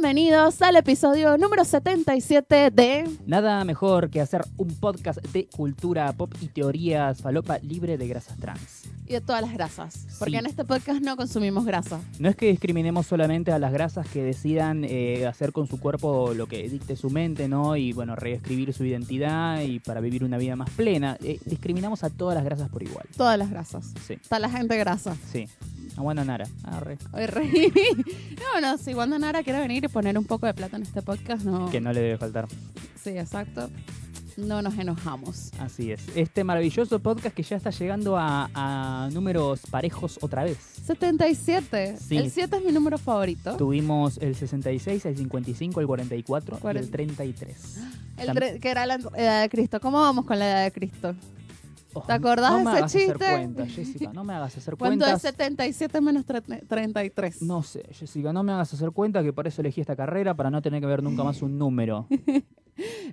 bienvenidos al episodio número 77 de... Nada mejor que hacer un podcast de cultura pop y teorías falopa libre de grasas trans. Y de todas las grasas. Porque Sí. en este podcast no consumimos grasa. No es que discriminemos solamente a las grasas que decidan eh, hacer con su cuerpo lo que dicte su mente, ¿no? Y bueno, reescribir su identidad y para vivir una vida más plena. Eh, discriminamos a todas las grasas por igual. Todas las grasas. Sí, Está la gente grasa. sí. Aguanta Nara. Arre. Reí. No, no, si Wanda Nara quiere venir y poner un poco de plata en este podcast, no. Que no le debe faltar. Sí, exacto. No nos enojamos. Así es. Este maravilloso podcast que ya está llegando a, a números parejos otra vez. 77. Sí. El 7 es mi número favorito. Tuvimos el 66, el 55, el 44 y el Cuarenta. 33. El que era la edad de Cristo. ¿Cómo vamos con la edad de Cristo? Oh, ¿Te acordás no de me ese hagas chiste? hacer cuentas, Jessica. No me hagas hacer ¿Cuánto cuentas. es 77 menos tre- 33? No sé, Jessica, no me hagas hacer cuenta que por eso elegí esta carrera para no tener que ver nunca más un número.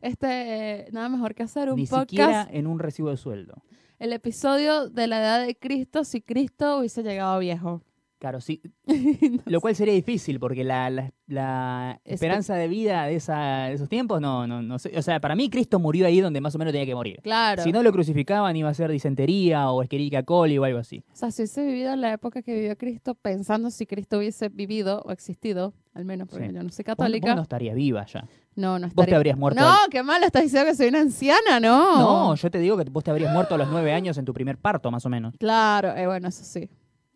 Este, eh, nada mejor que hacer un Ni podcast. siquiera en un recibo de sueldo. El episodio de la edad de Cristo si Cristo hubiese llegado viejo. Claro, sí. Lo cual sería difícil porque la, la- la Espe- esperanza de vida de, esa, de esos tiempos no, no, no sé. O sea, para mí Cristo murió ahí donde más o menos tenía que morir. Claro. Si no lo crucificaban iba a ser disentería o Escherichia coli o algo así. O sea, si hubiese vivido en la época que vivió Cristo, pensando si Cristo hubiese vivido o existido, al menos porque Sí. yo no soy Vos, católica. vos no estarías viva ya. No, no Vos te estaría. habrías muerto. No, al- qué malo, estás diciendo que soy una anciana, no. No, yo te digo que vos te habrías muerto a los nueve años en tu primer parto, más o menos. Claro, eh, bueno, eso sí.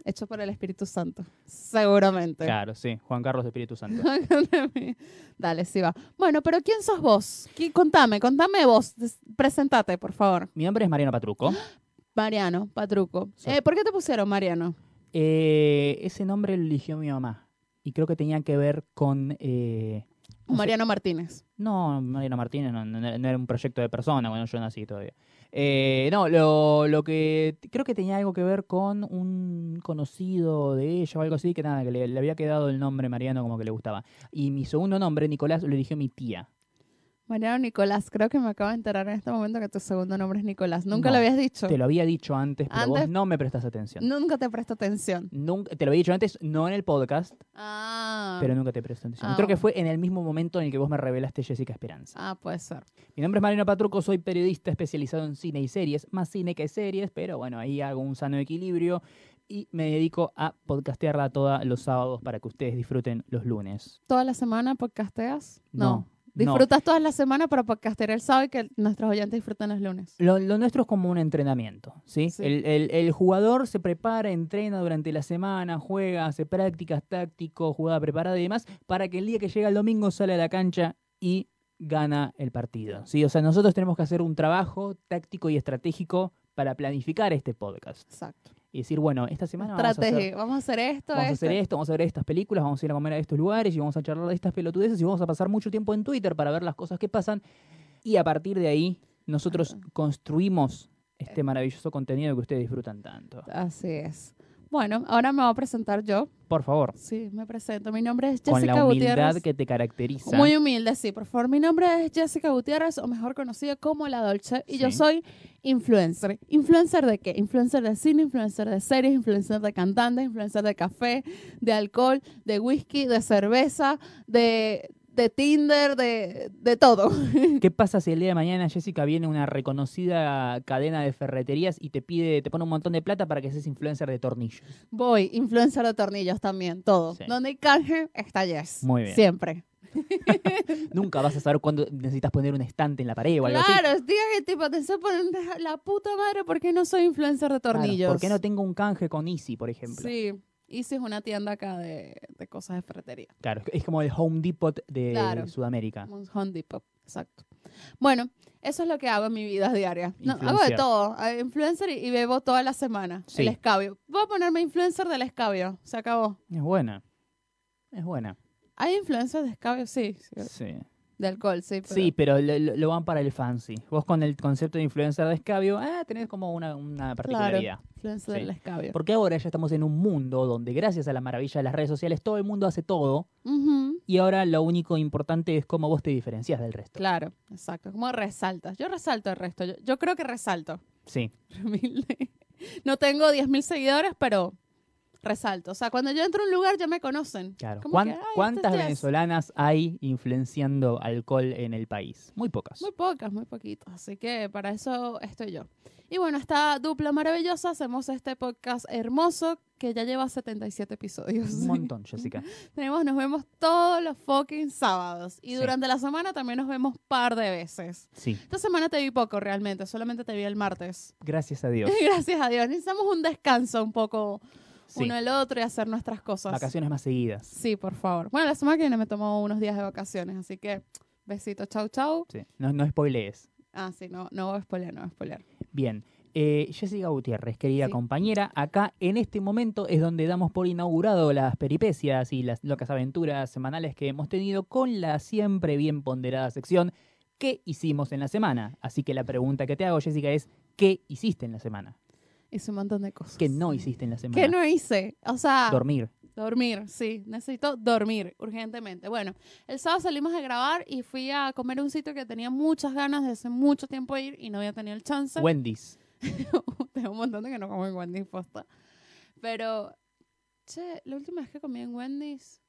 Hecho por el Espíritu Santo. Seguramente. Claro, sí. Juan Carlos Espíritu Santo. Dale, sí va. Bueno, pero ¿quién sos vos? ¿Qui- Contame, contame vos. Presentate, por favor. Mi nombre es Mariano Patruco. Mariano, Patruco. Sí. Eh, ¿Por qué te pusieron Mariano? Eh, ese nombre lo eligió mi mamá. Y creo que tenía que ver con... eh, Mariano Martínez. No, Mariano Martínez no, era un proyecto de persona cuando yo nací todavía. Eh, no, lo, lo que creo que tenía algo que ver con un conocido de ella o algo así, que nada, que le había quedado el nombre Mariano como que le gustaba. Y mi segundo nombre, Nicolás, lo eligió mi tía. Mariano Nicolás. Creo que me acabo de enterar en este momento que tu segundo nombre es Nicolás. Nunca No, lo habías dicho. Te lo había dicho antes, pero Antes- vos no me prestas atención. Nunca te presto atención. Nunca, te lo había dicho antes, no en el podcast, Ah. pero nunca te presté atención. Ah, Creo que fue en el mismo momento en el que vos me revelaste Jessica Esperanza. Ah, puede ser. Mi nombre es Mariano Patruco, soy periodista especializado en cine y series, más cine que series, pero bueno, ahí hago un sano equilibrio y me dedico a podcastearla todos los sábados para que ustedes disfruten los lunes. ¿Toda la semana podcasteas? No, no. Disfrutas toda la semana para podcastear el sábado y que nuestros oyentes disfruten los lunes. Lo, lo nuestro es como un entrenamiento, ¿sí? Sí. El, el- el jugador se prepara, entrena durante la semana, juega, hace prácticas tácticos, jugada preparada y demás, para que el día que llega el domingo sale a la cancha y gana el partido, ¿sí? O sea, nosotros tenemos que hacer un trabajo táctico y estratégico para planificar este podcast. Exacto. Y decir, bueno, esta semana vamos a, hacer. Vamos a hacer esto, vamos a hacer esto, vamos a ver estas películas, vamos a ir a comer a estos lugares y vamos a charlar de estas pelotudeces y vamos a pasar mucho tiempo en Twitter para ver las cosas que pasan y a partir de ahí nosotros construimos este maravilloso contenido que ustedes disfrutan tanto. Así es. Bueno, ahora me voy a presentar yo. Por favor, Sí, me presento. Mi nombre es con Jessica la humildad Gutiérrez. que te caracteriza. Muy humilde, sí, por favor. Mi nombre es Jessica Gutiérrez, o mejor conocida como La Dolce, y yo soy influencer. ¿Influencer de qué? Influencer de cine, influencer de series, influencer de cantante, influencer de café, de alcohol, de whisky, de cerveza, de, de Tinder, de, de todo. ¿Qué pasa si el día de mañana Jessica viene una reconocida cadena de ferreterías y te pide, te pone un montón de plata para que seas influencer de tornillos? Voy, influencer de tornillos también, todo. Sí. Donde hay canje, está Jess. Muy bien. Siempre. Nunca vas a saber cuándo necesitas poner un estante en la pared o algo así. Claro, que tipo, te estoy poniendo la puta madre porque no soy influencer de Claro, tornillos. ¿Por qué no tengo un canje con Easy, por ejemplo? Sí, Easy es una tienda acá de, de cosas de ferretería. Claro, es como el Home Depot de Claro. Sudamérica. Un Home Depot, exacto. Bueno, eso es lo que hago en mi vida diaria. No, hago de todo. eh, Influencer y, y bebo toda la semana. Sí. El escabio. Voy a ponerme influencer del escabio. Se acabó. Es buena. Es buena. ¿Hay influencers de escabio? Sí. sí, Sí. De alcohol, sí. Pero... Sí, pero lo, van para el fancy. Vos con el concepto de influencer de escabio, ah, tenés como una, una particularidad. Influencer Sí. del escabio. Porque ahora ya estamos en un mundo donde gracias a la maravilla de las redes sociales todo el mundo hace todo y ahora lo único importante es cómo vos te diferencias del resto. Claro, exacto. ¿Cómo resaltas? Yo resalto el resto. Yo, yo creo que resalto. Sí. No tengo 10.000 seguidores, pero resalto. O sea, cuando yo entro a un lugar ya me conocen. Claro. ¿Cuán- que, "Ay, esta ¿Cuántas es Jess". venezolanas hay influenciando alcohol en el país? Muy pocas. Muy pocas, muy poquitas. Así que para eso estoy yo. Y bueno, esta dupla maravillosa, hacemos este podcast hermoso que ya lleva 77 episodios. Un montón, Jessica. Tenemos, nos vemos todos los fucking sábados. Y Sí. durante la semana también nos vemos par de veces. Sí, Esta semana te vi poco realmente, solamente te vi el martes. gracias a Dios. Gracias a Dios. Necesitamos un descanso un poco Sí. uno el otro y hacer nuestras cosas. Vacaciones más seguidas. Sí, por favor. Bueno, la semana que viene me tomo unos días de vacaciones, así que besito, chau, chau. Sí. No, no spoilees. Ah, sí, no, no voy a spoilear, no voy a spoilear. Bien. Eh, Jessica Gutiérrez, querida Sí. compañera, acá en este momento es donde damos por inaugurado las peripecias y las locas aventuras semanales que hemos tenido con la siempre bien ponderada sección ¿Qué hicimos en la semana? Así que la pregunta que te hago, Jessica, es ¿qué hiciste en la semana? Hice un montón de cosas. ¿Qué no hiciste en la semana? ¿Qué no hice? O sea, Dormir. dormir, sí. Necesito dormir urgentemente. Bueno, el sábado salimos a grabar y fui a comer a un sitio que tenía muchas ganas de hace mucho tiempo ir y no había tenido el chance. Wendy's. Tengo un montón de que no como en Wendy's posta. Pero, che, la última vez que comí en Wendy's,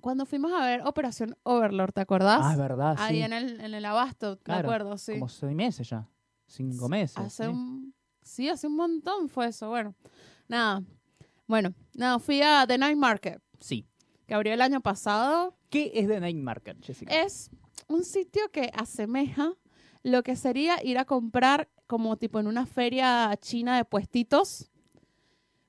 cuando fuimos a ver Operación Overlord, ¿te acordás? Ah, es verdad, Ahí sí. en el, en el abasto, Claro, me acuerdo, sí. Como seis meses ya. Cinco meses. Hace sí. un... Sí, hace un montón fue eso. Bueno, nada. Bueno, nada, fui a The Night Market, Sí. que abrió el año pasado. ¿Qué es The Night Market, Jessica? Es un sitio que asemeja lo que sería ir a comprar como tipo en una feria china de puestitos.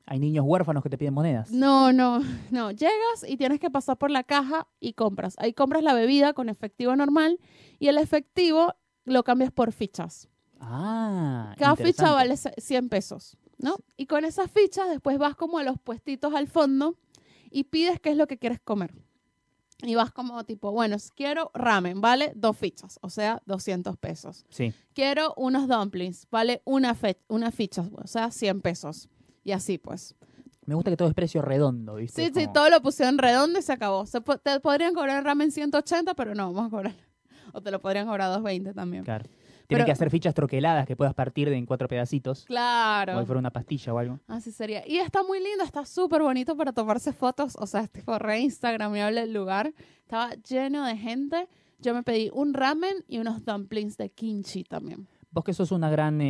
Hay niños huérfanos que te piden monedas. No, no, no. Llegas y tienes que pasar por la caja y compras. Ahí compras la bebida con efectivo normal y el efectivo lo cambias por fichas. Ah, Cada ficha vale ce- 100 pesos, ¿no? Y con esas fichas después vas como a los puestitos al fondo y pides qué es lo que quieres comer. Y vas como tipo, bueno, quiero ramen, vale dos fichas, o sea, 200 pesos. Sí. Quiero unos dumplings, vale una, una ficha, o sea, 100 pesos. Y así pues. Me gusta que todo es precio redondo, ¿viste? Sí, Es sí, como- todo lo pusieron redondo y se acabó. Se po- te podrían cobrar ramen 180, pero no, vamos a cobrar. O te lo podrían cobrar 220 también. Claro. Tienen Pero- que hacer fichas troqueladas que puedas partir de en cuatro pedacitos. Claro. Como si fuera una pastilla o algo. Así sería. Y está muy lindo, está súper bonito para tomarse fotos. O sea, es tipo re Instagramable el lugar. Estaba lleno de gente. Yo me pedí un ramen y unos dumplings de kimchi también. Vos que sos una gran eh,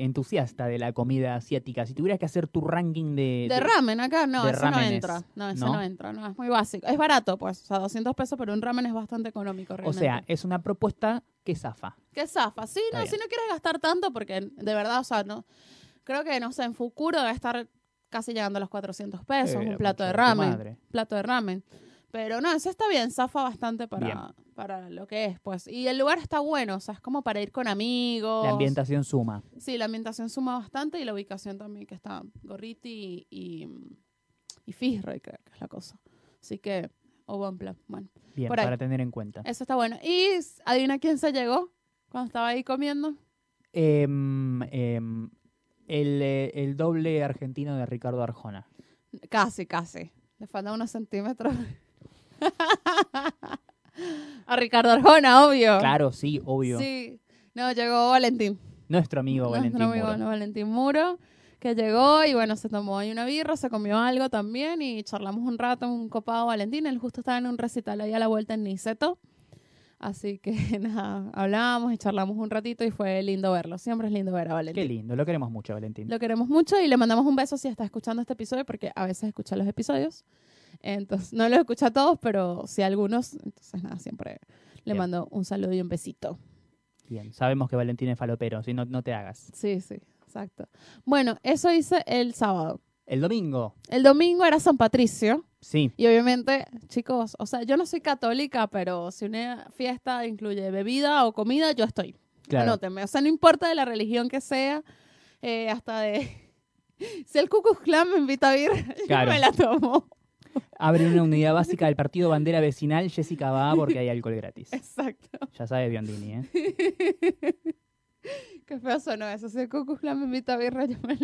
eh, entusiasta de la comida asiática, si tuvieras que hacer tu ranking de... De ramen acá, no, eso ramenes, no entra. No, eso ¿no? ¿no? entra, no, es muy básico. Es barato, pues, o sea, 200 pesos, pero un ramen es bastante económico O realmente. sea, es una propuesta que zafa. ¿Qué zafa? Sí, Está no, bien. si no quieres gastar tanto, porque de verdad, o sea, no. Creo que, no sé, en Fukuro debe estar casi llegando a los 400 pesos, Eh, un plato de ramen. madre. Plato de ramen. Pero no, eso está bien, zafa bastante Bien. Para, lo que es, pues. Y el lugar está bueno, o sea, es como para ir con amigos. La ambientación suma. Sí, la ambientación suma bastante y la ubicación también, que está Gorriti y, y, y Fitzroy, creo que es la cosa. Así que, o buen plan, bueno. Bien, Por para tener en cuenta. Eso está bueno. Y adivina quién se llegó cuando estaba ahí comiendo. Em, em, el, eh, el doble argentino de Ricardo Arjona. Casi, casi. Le faltan unos centímetros. A Ricardo Arjona, obvio. Claro, sí, obvio. Sí. No, llegó Valentín. Nuestro amigo Valentín Nuestro amigo Muro. Valentín Muro, que llegó y bueno, se tomó ahí una birra, se comió algo también y charlamos un rato, un copado Valentín. Él justo estaba en un recital ahí a la vuelta en Niceto. Así que nada, hablábamos y charlamos un ratito y fue lindo verlo. Siempre es lindo ver a Qué Valentín. lindo, lo queremos mucho, Valentín. Lo queremos mucho y le mandamos un beso si está escuchando este episodio, porque a veces escucha los episodios. Entonces, no los escucha a todos, pero sí a algunos. Entonces, nada, siempre le Bien. mando un saludo y un besito. Bien, sabemos que Valentín es falopero, si no, no te hagas. Sí, sí, exacto. Bueno, eso hice el sábado. El domingo, El domingo era San Patricio. sí, Y obviamente, chicos, o sea, yo no soy católica, pero si una fiesta incluye bebida o comida, yo estoy. claro. Anótenme. O sea, no importa de la religión que sea, eh, hasta de... Si el Ku Klux Klan me invita a ir, Claro. yo me la tomo. Abre una unidad básica del partido bandera vecinal, Jessica va porque hay alcohol gratis. Exacto. Ya sabe Biondini, ¿eh? Qué feo sonó eso. Si el Ku Klux Klan me invita a birra, yo me.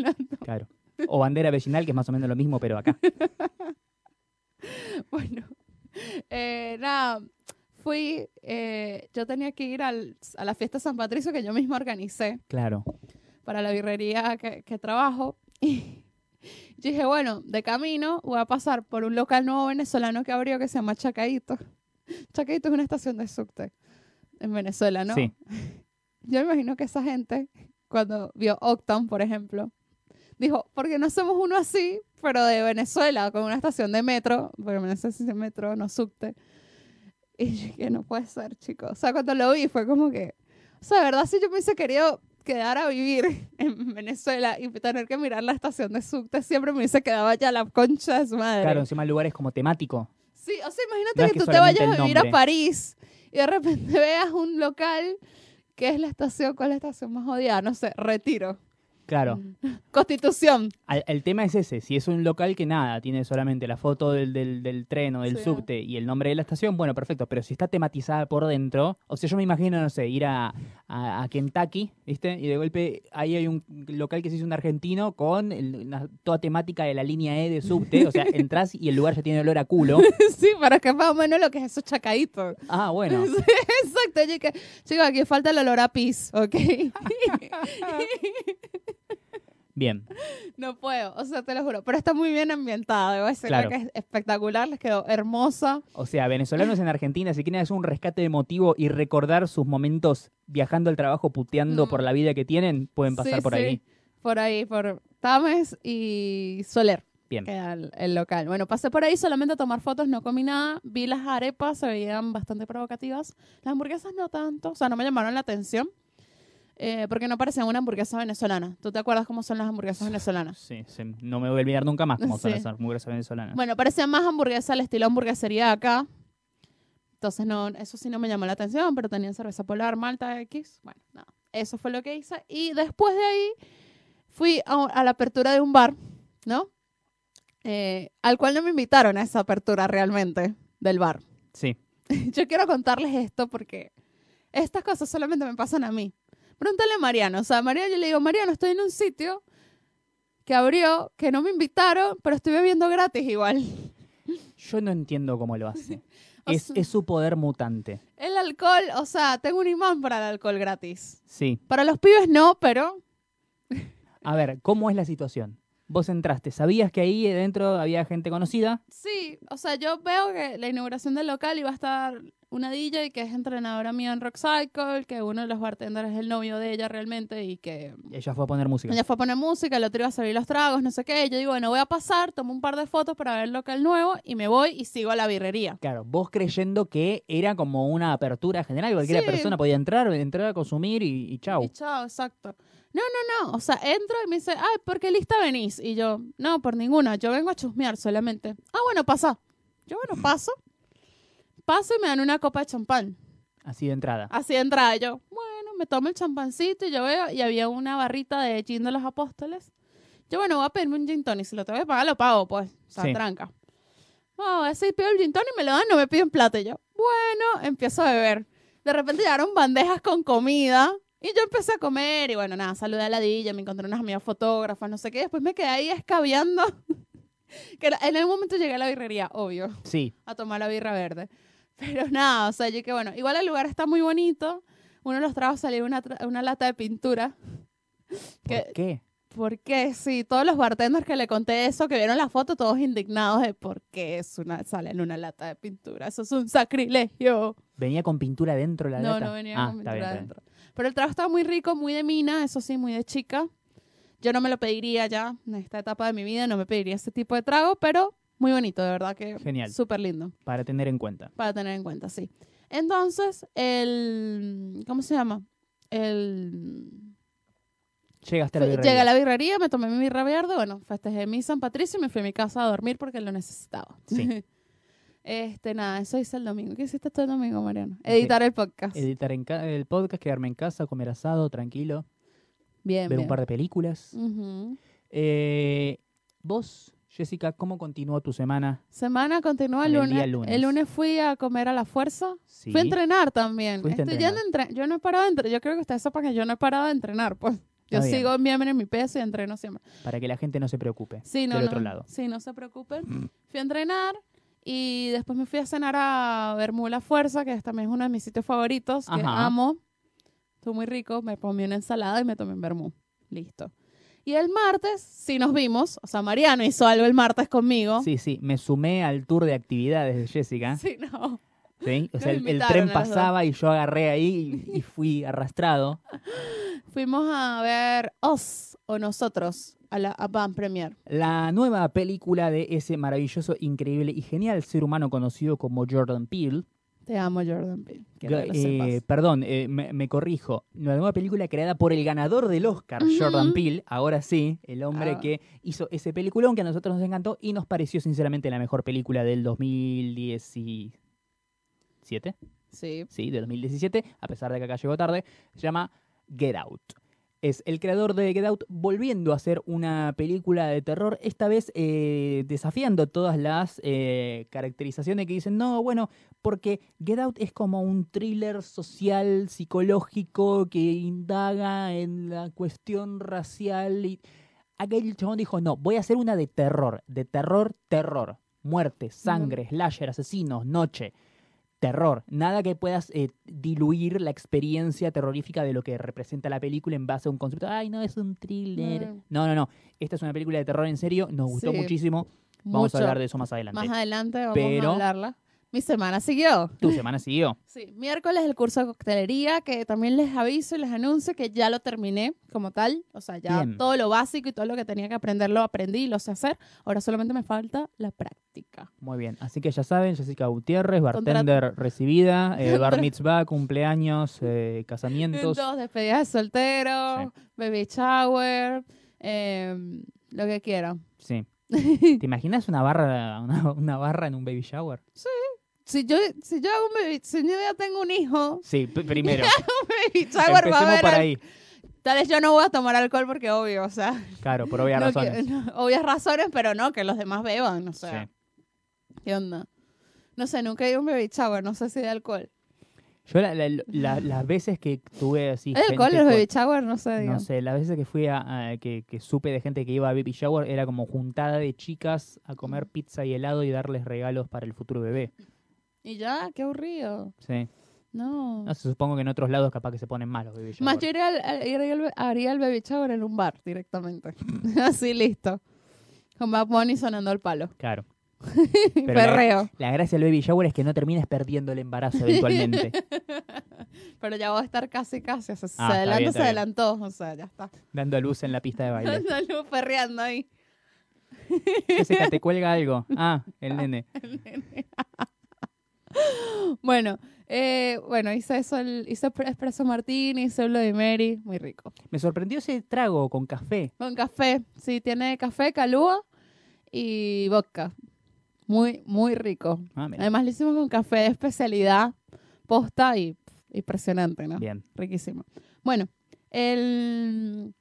Claro. O bandera vecinal, que es más o menos lo mismo, pero acá. Bueno, eh, nada, fui, eh, yo tenía que ir al- a la fiesta San Patricio que yo misma organicé Claro. para la birrería que, que trabajo y Yo dije, bueno, de camino voy a pasar por un local nuevo venezolano que abrió que se llama Chacaito. Chacaito es una estación de subte en Venezuela, ¿no? Sí. Yo me imagino que esa gente, cuando vio Octan, por ejemplo, dijo, ¿por qué no hacemos uno así, pero de Venezuela, con una estación de metro? Porque en Venezuela sí es metro, no subte. Y yo dije, no puede ser, chicos. O sea, cuando lo vi fue como que... O sea, de verdad, si yo me hubiese querido quedar a vivir en Venezuela y tener que mirar la estación de subte, siempre me hubiese quedado allá la concha de su madre. Claro, encima el lugar es como temático. Sí, o sea, imagínate No que, que tú te vayas a vivir a. París y de repente veas un local que es la estación, ¿cuál es la estación más odiada? No sé, Retiro. Claro. Constitución. Al- el tema es ese, si es un local que nada, tiene solamente la foto del, del, del tren o del Sí. subte y el nombre de la estación, bueno, perfecto, pero si está tematizada por dentro, o sea, yo me imagino, no sé, ir a, a, a Kentucky, ¿viste? Y de golpe ahí hay un local que se hizo un argentino con el- una- toda temática de la línea E de subte, o sea, entras y el lugar ya tiene olor a culo. sí, pero que más o menos lo que es eso chacadito. Ah, bueno, Exacto, yo que, chico, aquí falta el olor a pis, ¿ok? Bien. no puedo, o sea, te lo juro. Pero está muy bien ambientada, debo decir Claro. que es espectacular, les quedó hermosa. O sea, venezolanos en Argentina, si quieren hacer un rescate emotivo y recordar sus momentos viajando al trabajo, puteando Mm. por la vida que tienen, pueden pasar Sí, por sí, ahí. Por ahí, por Tames y Soler. Bien. queda el, el local. Bueno, pasé por ahí solamente a tomar fotos, no comí nada. Vi las arepas, se veían bastante provocativas. Las hamburguesas no tanto, o sea, no me llamaron la atención. Eh, porque no parecían una hamburguesa venezolana. ¿Tú te acuerdas cómo son las hamburguesas venezolanas? Sí, sí, no me voy a olvidar nunca más cómo son Sí. las hamburguesas venezolanas. Bueno, parecían más hamburguesas al estilo hamburguesería de acá. Entonces, no, eso sí no me llamó la atención, pero tenían cerveza polar, malta, X. Bueno, nada. Eso fue lo que hice. Y después de ahí fui a, a la apertura de un bar, ¿no? Eh, al cual no me invitaron a esa apertura realmente del bar. Sí, Yo quiero contarles esto porque estas cosas solamente me pasan a mí. Pregúntale a Mariano. O sea, a Mariano yo le digo, Mariano, estoy en un sitio que abrió, que no me invitaron, pero estoy bebiendo gratis igual. yo no entiendo cómo lo hace. O es, sea- es su poder mutante. El alcohol, o sea, tengo un imán para el alcohol gratis. Sí. Para los pibes no, pero A ver, ¿cómo es la situación? Vos entraste, ¿sabías que ahí dentro había gente conocida? sí, o sea, yo veo que la inauguración del local iba a estar una DJ que es entrenadora mía en Rock Cycle, que uno de los bartenders es el novio de ella realmente y que Ella fue a poner música. ella fue a poner música, el otro iba a servir los tragos, no sé qué. Yo digo, bueno, voy a pasar, tomo un par de fotos para ver el local nuevo y me voy y sigo a la birrería. Claro, vos creyendo que era como una apertura general, cualquier Sí. persona podía entrar, entrar a consumir y, y chau. Y chao, exacto. No, no, no. O sea, entro y me dice, ay, ¿por qué lista venís? Y yo, no, por ninguna. Yo vengo a chusmear solamente. Ah, bueno, pasa. Yo, bueno, paso. Paso y me dan una copa de champán. Así de entrada. Así de entrada. Yo, bueno, me tomo el champancito y yo veo, y había una barrita de gin de los apóstoles. Yo, bueno, voy a pedirme un gin tonic. Si lo tengo que pagar, lo pago, pues. O sea, Sí. tranca. No, así pido el gin tonic, me lo dan, no me piden plata. Y yo, bueno, empiezo a beber. De repente llegaron bandejas con comida. Y yo empecé a comer y bueno, nada, saludé a la DJ, me encontré unas amigas fotógrafas, no sé qué. Después me quedé ahí escabeando. que en el momento llegué a la birrería, obvio Sí, a tomar la birra verde. Pero nada, o sea, yo que bueno, igual el lugar está muy bonito. Uno de los tragos salió una, tra- una lata de pintura. ¿por Que, qué? porque sí, todos los bartenders que le conté eso, que vieron la foto, todos indignados de por qué es una, sale en una lata de pintura. Eso es un sacrilegio. ¿Venía con pintura dentro la No, lata? no venía Ah, con pintura bien, adentro. Pero el trago estaba muy rico, muy de mina, eso sí, muy de chica. Yo no me lo pediría ya en esta etapa de mi vida, no me pediría ese tipo de trago, pero muy bonito, de verdad que Genial. súper lindo. Para tener en cuenta. Para tener en cuenta, sí. Entonces, el. ¿Cómo se llama? El. Llegaste a la birrería. llegué a la birrería, me tomé mi birra verde, bueno, festejé mi San Patricio y me fui a mi casa a dormir porque lo necesitaba. Sí. este, nada, eso hice el domingo. ¿Qué hiciste tú el domingo, Mariano? Editar el podcast. Editar en el podcast, quedarme en casa, comer asado, tranquilo, bien, ver bien. un par de películas. Eh, vos, Jessica, ¿cómo continuó tu semana? Semana continúa el lunes. el lunes. fui a comer a la fuerza. Sí. Fui a entrenar también. Estoy yendo a entre- Yo no he parado de entrenar. Yo creo que ustedes sepan que yo no he parado de entrenar, pues. Yo sigo bien en mi peso y entreno siempre. Para que la gente no se preocupe. Sí, no, del no, otro lado. Sí, no se preocupen. Fui a entrenar y después me fui a cenar a Bermú La Fuerza, que es también uno de mis sitios favoritos, que Ajá. amo. Estuvo muy rico. Me comí una ensalada y me tomé un Bermú. Listo. Y el martes sí nos vimos, o sea, Mariano hizo algo el martes conmigo. Sí, sí, me sumé al tour de actividades de Jessica. Sí, no. ¿sí? O sea, el, tren pasaba y yo agarré ahí y, y fui arrastrado. Fuimos a ver Us o Nosotros a la a Premier. La nueva película de ese maravilloso, increíble y genial ser humano conocido como Jordan Peele. Te amo, Jordan Peele. Que lo Eh, perdón, eh, me, me corrijo. La nueva película creada por el ganador del Oscar. Jordan Peele. Ahora sí, el hombre Ah. que hizo ese peliculón que a nosotros nos encantó y nos pareció sinceramente la mejor película del 2017. Sí. Sí, del 2017, a pesar de que acá llegó tarde. Se llama Get Out. Es el creador de Get Out volviendo a hacer una película de terror, esta vez eh, desafiando todas las eh, caracterizaciones que dicen, no, bueno, porque Get Out es como un thriller social, psicológico, que indaga en la cuestión racial. Y... Aquel chabón dijo, no, voy a hacer una de terror, de terror, terror. Muerte, sangre, slasher, asesinos, noche terror. Nada que puedas eh, diluir la experiencia terrorífica de lo que representa la película en base a un concepto. Ay, no, es un thriller. No, no, no. Esta es una película de terror en serio. Nos gustó Sí. muchísimo. Vamos a Mucho. hablar de eso más adelante. Más adelante vamos Pero- a hablarla. Mi semana siguió. Tu semana siguió. Sí, miércoles el curso de coctelería, que también les aviso y les anuncio que ya lo terminé como tal. O sea, ya Bien. todo lo básico y todo lo que tenía que aprender lo aprendí y lo sé hacer. Ahora solamente me falta la práctica. Muy bien. Así que ya saben, Jessica Gutiérrez, bartender recibida, eh, bar mitzvah, cumpleaños, eh, casamientos. Dos despedidas de soltero, baby shower, eh, lo que quieran. Sí. ¿Te imaginas una barra, una, una barra en un baby shower? Si yo, si yo hago un baby, si yo ya tengo un hijo, Sí, primero. un baby shower va a Empecemos haber por al- ahí. Tal vez yo no voy a tomar alcohol porque obvio, o sea, Claro, por obvias no razones. que- no, obvias razones, pero no, que los demás beban, o sea, Sí. ¿qué onda? No sé, nunca he ido a un baby shower, no sé si de alcohol. Yo la- la- la- las veces que tuve así... ¿Hay alcohol los baby shower? No sé, digo. No sé, las veces que fui a, a- que, que supe de gente que iba a baby shower era como juntada de chicas a comer pizza y helado y darles regalos para el futuro bebé. Y ya, qué aburrido. Sí. No. No sé, supongo que en otros lados capaz que se ponen malos baby shower. Más yo iría al- iría haría el baby shower en un bar directamente. Así listo. Con Bad Bunny sonando el palo. Claro. Y Pero la- perreo. La gracia del baby shower es que no termines perdiendo el embarazo eventualmente. Pero ya voy a estar casi, casi. O sea, Ah, se bien, se bien. adelantó. O sea, ya está. dando luz en la pista de baile. Andalo perreando ahí. Jessica, te cuelga algo. Ah, el nene. Bueno, eh, bueno, hice eso, el, hice espresso martini, hice Bloody Mary, muy rico. Me sorprendió ese trago con café. Con café, sí, tiene café, calúa y vodka. Muy, muy rico. Ah. Además lo hicimos con café de especialidad, posta y pff, impresionante, ¿no? Bien. Riquísimo. Bueno, el,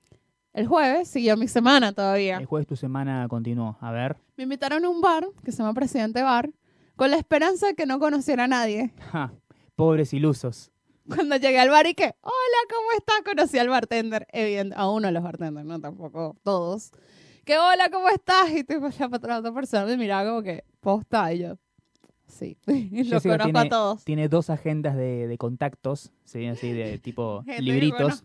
el jueves siguió mi semana todavía. El jueves tu semana continuó. A ver. Me invitaron a un bar que se llama Presidente Bar con la esperanza de que no conociera a nadie. Ja, pobres ilusos. Cuando llegué al bar y que, hola, ¿cómo estás? Conocí al bartender, evidente, a uno de los bartenders, no tampoco todos. Que, hola, ¿cómo estás? Y tipo, la otra otra persona me miraba como que, posta, y yo, sí, los conozco tiene, a todos. tiene dos agendas de, de contactos, ¿sí? así de tipo libritos.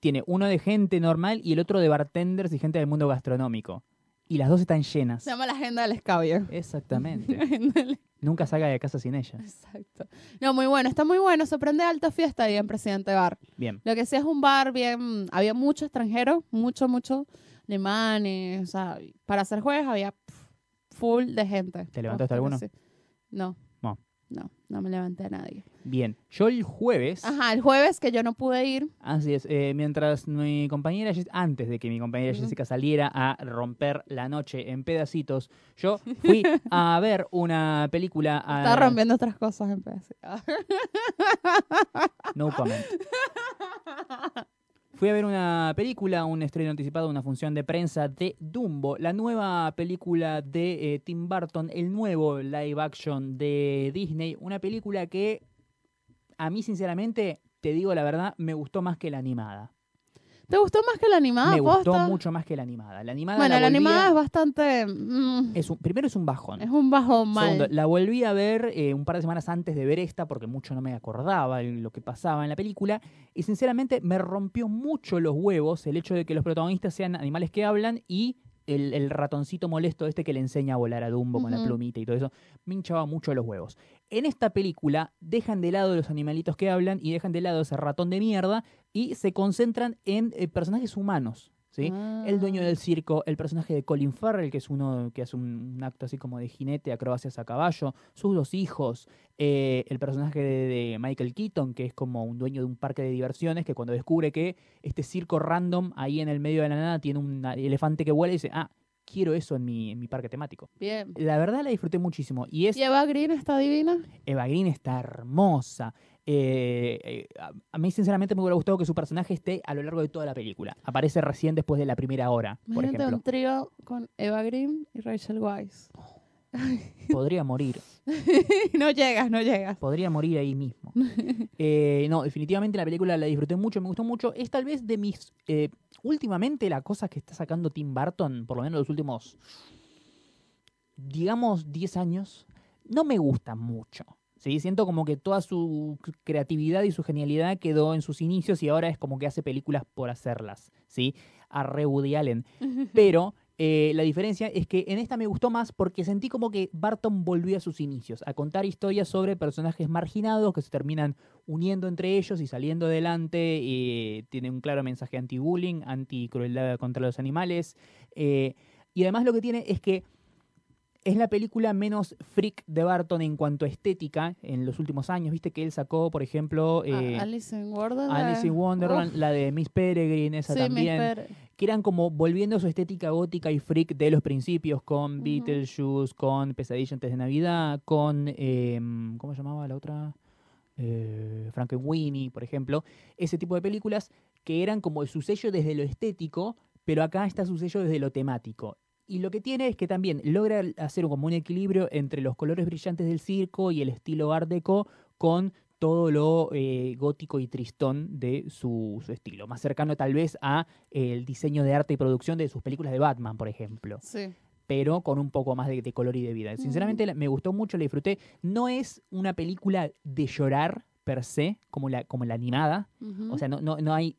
Tiene uno de gente normal y el otro de bartenders y gente del mundo gastronómico. Y las dos están llenas. Se llama la agenda del escabio. Exactamente. Del- Nunca salga de casa sin ella. Exacto. No, muy bueno, está muy bueno, se prende alta fiesta ahí en Presidente Bar. Bien. Lo que sí es un bar bien, había mucho extranjero, mucho, mucho alemanes, o sea, para hacer jueves había full de gente. ¿Te levantaste alguno? sí. No. No. No, no me levanté a nadie. Bien. Yo el jueves, Ajá, el jueves que yo no pude ir. así es, eh, mientras mi compañera, antes de que mi compañera. Jessica saliera a romper la noche en pedacitos, yo fui a ver una película. a- Estaba rompiendo otras cosas en pedacitos. No comment. Fui a ver una película, un estreno anticipado, una función de prensa de Dumbo, la nueva película de eh, Tim Burton, el nuevo live action de Disney, una película que a mí sinceramente, te digo la verdad, me gustó más que la animada. ¿Te gustó más que la animada? me gustó mucho más que la animada. La animada Bueno, la, la, animada es bastante. mm, es un- primero es un bajón. es un bajón mal. Segundo, la volví a ver eh, un par de semanas antes de ver esta porque mucho no me acordaba lo que pasaba en la película y sinceramente me rompió mucho los huevos el hecho de que los protagonistas sean animales que hablan y el, el ratoncito molesto este que le enseña a volar a Dumbo con la plumita y todo eso, me hinchaba mucho los huevos. En esta película dejan de lado los animalitos que hablan y dejan de lado ese ratón de mierda y se concentran en eh, personajes humanos. ¿sí? El dueño Ah. del circo, el personaje de Colin Farrell, que es uno que hace un, un acto así como de jinete, acrobacias a caballo, sus dos hijos, eh, el personaje de, de Michael Keaton, que es como un dueño de un parque de diversiones, que cuando descubre que este circo random ahí en el medio de la nada tiene un elefante que vuela y dice, ah, quiero eso en mi, en mi parque temático. Bien. La verdad la disfruté muchísimo. Y es ¿Y Eva Green está divina? Eva Green está hermosa. Eh, eh, a, mí, sinceramente, me hubiera gustado que su personaje esté a lo largo de toda la película. Aparece recién después de la primera hora, por Imagínate ejemplo. un trío con Eva Green y Rachel Weisz. Podría morir. no llegas, no llegas. Podría morir ahí mismo. Eh, no, definitivamente la película la disfruté mucho, me gustó mucho. Es tal vez de mis. Últimamente, la cosa que está sacando Tim Burton, por lo menos los últimos. digamos, 10 años, no me gusta mucho. ¿sí? Siento como que toda su creatividad y su genialidad quedó en sus inicios y ahora es como que hace películas por hacerlas. ¿sí? A re Woody Allen. Pero eh, la diferencia es que en esta me gustó más porque sentí como que Barton volvió a sus inicios, a contar historias sobre personajes marginados que se terminan uniendo entre ellos y saliendo adelante. tiene un claro mensaje anti-bullying, anti-crueldad contra los animales. eh, y además lo que tiene es que es la película menos freak de Barton en cuanto a estética en los últimos años. Viste que él sacó, por ejemplo, eh, Alice in Wonderland. Alice in Wonderland, la de Miss Peregrine, esa sí, Miss también Pere- que eran como volviendo a su estética gótica y freak de los principios, con Ujú. Beetlejuice, con Pesadilla antes de Navidad, con, eh, ¿cómo se llamaba la otra? Eh, Frankenweenie, por ejemplo. Ese tipo de películas que eran como su sello desde lo estético, pero acá está su sello desde lo temático. Y lo que tiene es que también logra hacer como un equilibrio entre los colores brillantes del circo y el estilo art deco con todo lo eh, gótico y tristón de su, su estilo. Más cercano tal vez a eh, el diseño de arte y producción de sus películas de Batman, por ejemplo. Sí. Pero con un poco más de, de color y de vida. Sinceramente me gustó mucho, la disfruté. No es una película de llorar per se, como la, como la animada. O sea, no, no, no hay...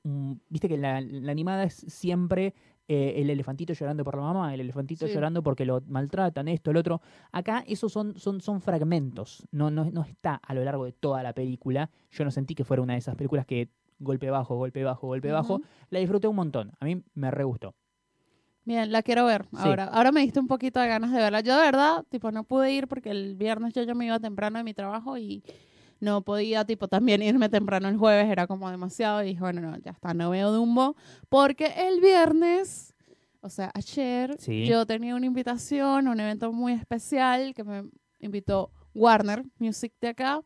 Viste que la, la animada es siempre eh, el elefantito llorando por la mamá, el elefantito Sí. llorando porque lo maltratan, esto, el otro. Acá esos son, son, son fragmentos, no, no, no está a lo largo de toda la película. Yo no sentí que fuera una de esas películas que golpe bajo, golpe bajo, golpe bajo. La disfruté un montón, a mí me re gustó. Bien, la quiero ver Sí. ahora. Ahora me diste un poquito de ganas de verla. Yo de verdad, tipo, no pude ir porque el viernes yo ya me iba temprano de mi trabajo y no podía, tipo, también irme temprano el jueves, era como demasiado. Y dije, bueno, no, ya está, no veo Dumbo. Porque el viernes, o sea, ayer, Sí. yo tenía una invitación a un evento muy especial que me invitó Warner Music de acá,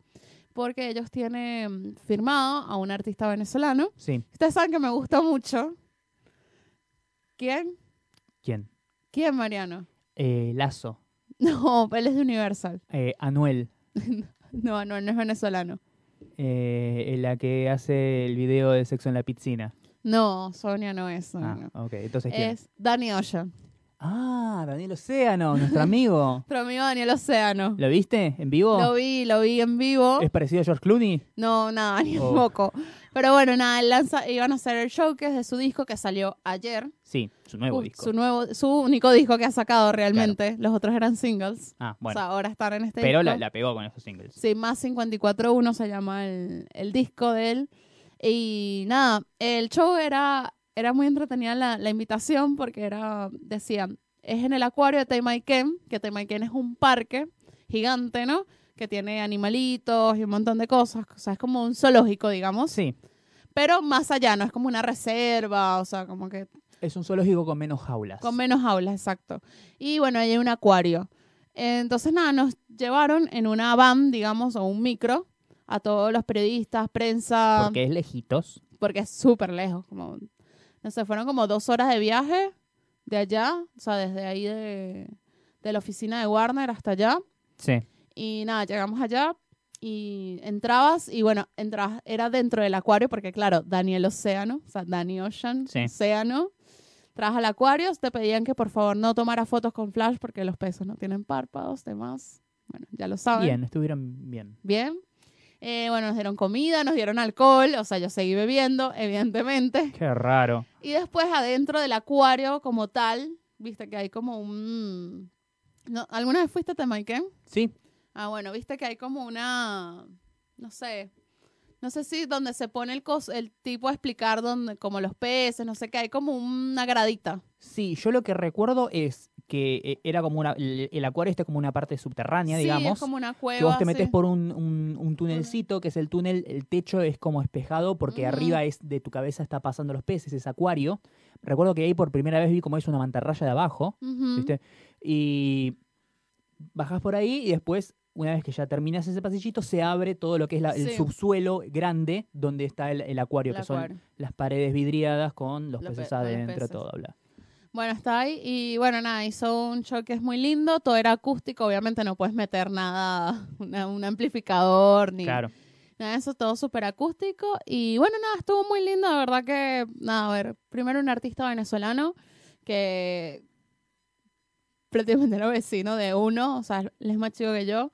porque ellos tienen firmado a un artista venezolano. Sí, Ustedes saben que me gusta mucho. ¿Quién? ¿quién? ¿Quién, Mariano? Eh, Lazo, No, él es de Universal. eh, Anuel, No, no, no es venezolano. eh, la que hace el video de sexo en la piscina. No, Sonia no es. Sonia Ah, no. ok, entonces ¿quién? Es Danny Ocean. Ah, Daniel Océano, nuestro amigo. Pero amigo Daniel Océano. ¿Lo viste en vivo? Lo vi, lo vi en vivo. ¿Es parecido a George Clooney? No, nada, ni un Oh. poco. Pero bueno, nada, lanza, iban a hacer el showcase de su disco que salió ayer. Sí, su nuevo Uh, disco. Su nuevo, su único disco que ha sacado realmente. Los otros eran singles. Ah, O bueno. sea, ahora están en este pero disco. la, la pegó con esos singles. Sí, más 541 se llama el, el disco de él. Y nada, el show era, era muy entretenida la, la invitación porque era, decían, es en el acuario de Taimaiken, que Taimaiken es un parque gigante, ¿no? Que tiene animalitos y un montón de cosas. O sea, es como un zoológico, digamos. Sí, Pero más allá, no es como una reserva, o sea, como que es un zoológico con menos jaulas. con menos aulas, exacto. Y bueno, ahí hay un acuario. Entonces, nada, nos llevaron en una van, digamos, o un micro, a todos los periodistas, prensa, Porque es lejitos. porque es súper lejos, como, no sé, fueron como dos horas de viaje de allá, o sea, desde ahí de, de la oficina de Warner hasta allá. Sí. Y nada, llegamos allá y entrabas y bueno, entrabas, era dentro del acuario porque claro, Daniel Océano, o sea, Danny Ocean, Sí. Océano. Entras al acuario, te pedían que por favor no tomara fotos con flash porque los peces no tienen párpados, demás. Bueno, ya lo saben. Bien, estuvieron bien. Bien. Eh, bueno, nos dieron comida, nos dieron alcohol, o sea, yo seguí bebiendo, evidentemente. Qué raro. Y después adentro del acuario como tal, viste que hay como un... ¿No? ¿Alguna vez fuiste a Temaiken? Sí, Ah, bueno, viste que hay como una... No sé. No sé si donde se pone el, cos, el tipo a explicar donde, como los peces, no sé qué, hay como una gradita. sí, yo lo que recuerdo es que eh, era como una. El, el acuario está como una parte subterránea, sí, digamos. es como una cueva. que vos te metes sí. por un, un, un tunelcito, que es el túnel, el techo es como espejado porque arriba es de tu cabeza está pasando los peces, es acuario. Recuerdo que ahí por primera vez vi como es una mantarraya de abajo. ¿viste? Y bajás por ahí y después, una vez que ya terminas ese pasillito, se abre todo lo que es la- el subsuelo grande donde está el, el acuario, que son las paredes vidriadas con los Los peces pe- adentro, peces. todo, bla. Bueno, está ahí y bueno, nada, hizo un show que es muy lindo, todo era acústico, obviamente no puedes meter nada, una- un amplificador ni Claro. nada de eso, todo súper acústico y bueno, nada, estuvo muy lindo, de verdad que, nada, a ver, primero un artista venezolano que prácticamente era vecino de uno, o sea, él es más chico que yo,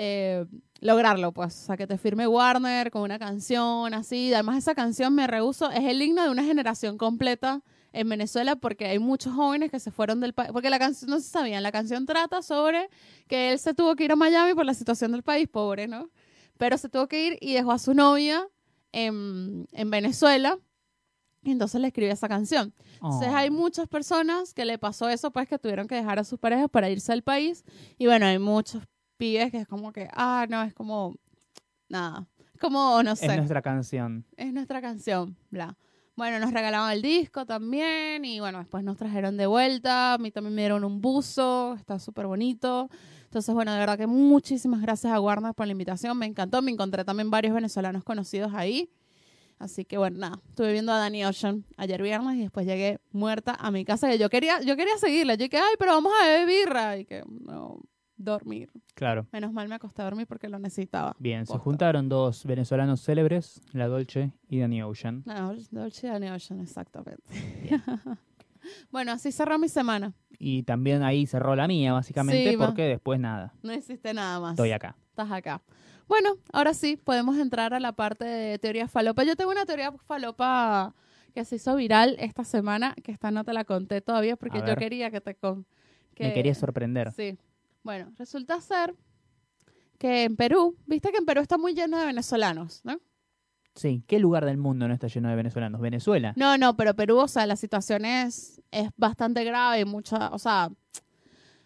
eh, lograrlo, pues, o sea, que te firme Warner con una canción así, además esa canción me rehuso, es el himno de una generación completa en Venezuela porque hay muchos jóvenes que se fueron del país, porque la canción, no se sabían, la canción trata sobre que él se tuvo que ir a Miami por la situación del país, pobre, ¿no? Pero se tuvo que ir y dejó a su novia en, en Venezuela y entonces le escribió esa canción. Entonces Oh. hay muchas personas que le pasó eso, pues que tuvieron que dejar a sus parejas para irse al país. Y bueno, hay muchos pibes que es como que, ah, no, es como, nada, es como, no sé, Es nuestra canción. es nuestra canción, bla. Bueno, nos regalaban el disco también y bueno, después nos trajeron de vuelta. A mí también me dieron un buzo, está súper bonito. Entonces, bueno, de verdad que muchísimas gracias a Warner por la invitación. Me encantó, me encontré también varios venezolanos conocidos ahí. Así que bueno, nada, estuve viendo a Danny Ocean ayer viernes y después llegué muerta a mi casa. Que yo quería, yo quería seguirla. Yo dije, ay, pero vamos a beber birra. Y que no, dormir. Claro. Menos mal me acosté a dormir porque lo necesitaba. Bien, se juntaron dos venezolanos célebres, la Dolce y Danny Ocean. No, Dolce Danny Ocean, exactamente. bueno, así cerró mi semana. Y también ahí cerró la mía, básicamente, Sí, va. porque después nada. No hiciste nada más. Estoy acá. Estás acá. Bueno, ahora sí, podemos entrar a la parte de teoría falopa. Yo tengo una teoría falopa que se hizo viral esta semana, que esta no te la conté todavía porque yo quería que te con... que- Me quería sorprender. Sí. Bueno, resulta ser que en Perú, viste que en Perú está muy lleno de venezolanos, ¿no? Sí, ¿qué lugar del mundo no está lleno de venezolanos? ¿Venezuela? No, no, pero Perú, o sea, la situación es, es bastante grave, mucha, o sea,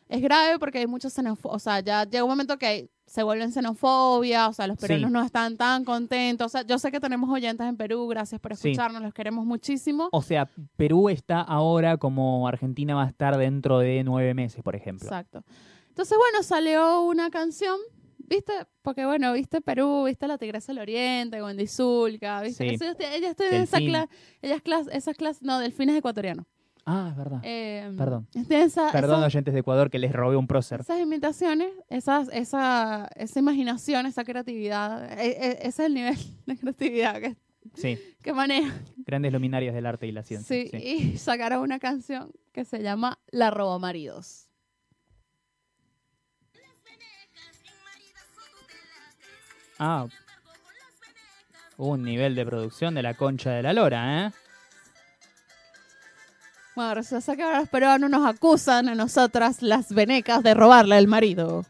es grave porque hay mucha xenofobia, o sea, ya llega un momento que se vuelven xenofobia, o sea, los peruanos Sí. no están tan contentos, o sea, yo sé que tenemos oyentes en Perú, gracias por Sí. escucharnos, los queremos muchísimo. O sea, Perú está ahora como Argentina va a estar dentro de nueve meses, por ejemplo. Exacto. Entonces, bueno, salió una canción, ¿viste? Porque, bueno, ¿viste Perú? ¿Viste la Tigresa del Oriente? Wendy Zulka, ¿viste? Sí. Eso, ella ella estudia esa clase, ella es clase, esa clase, no, delfines ecuatorianos. Ah, es verdad. Eh, Perdón. esa- Perdón, oyentes de Ecuador, que les robé un prócer. Esas imitaciones, esas, esa, esa imaginación, esa creatividad, e- e- ese es el nivel de creatividad que, Sí, que maneja. grandes luminarias del arte y la ciencia. Sí, sí. y sacaron una canción que se llama La Robamaridos. Ah, un nivel de producción de la concha de la lora, ¿eh? Bueno, resulta que ahora los peruanos nos acusan a nosotras, las venecas, de robarle el marido.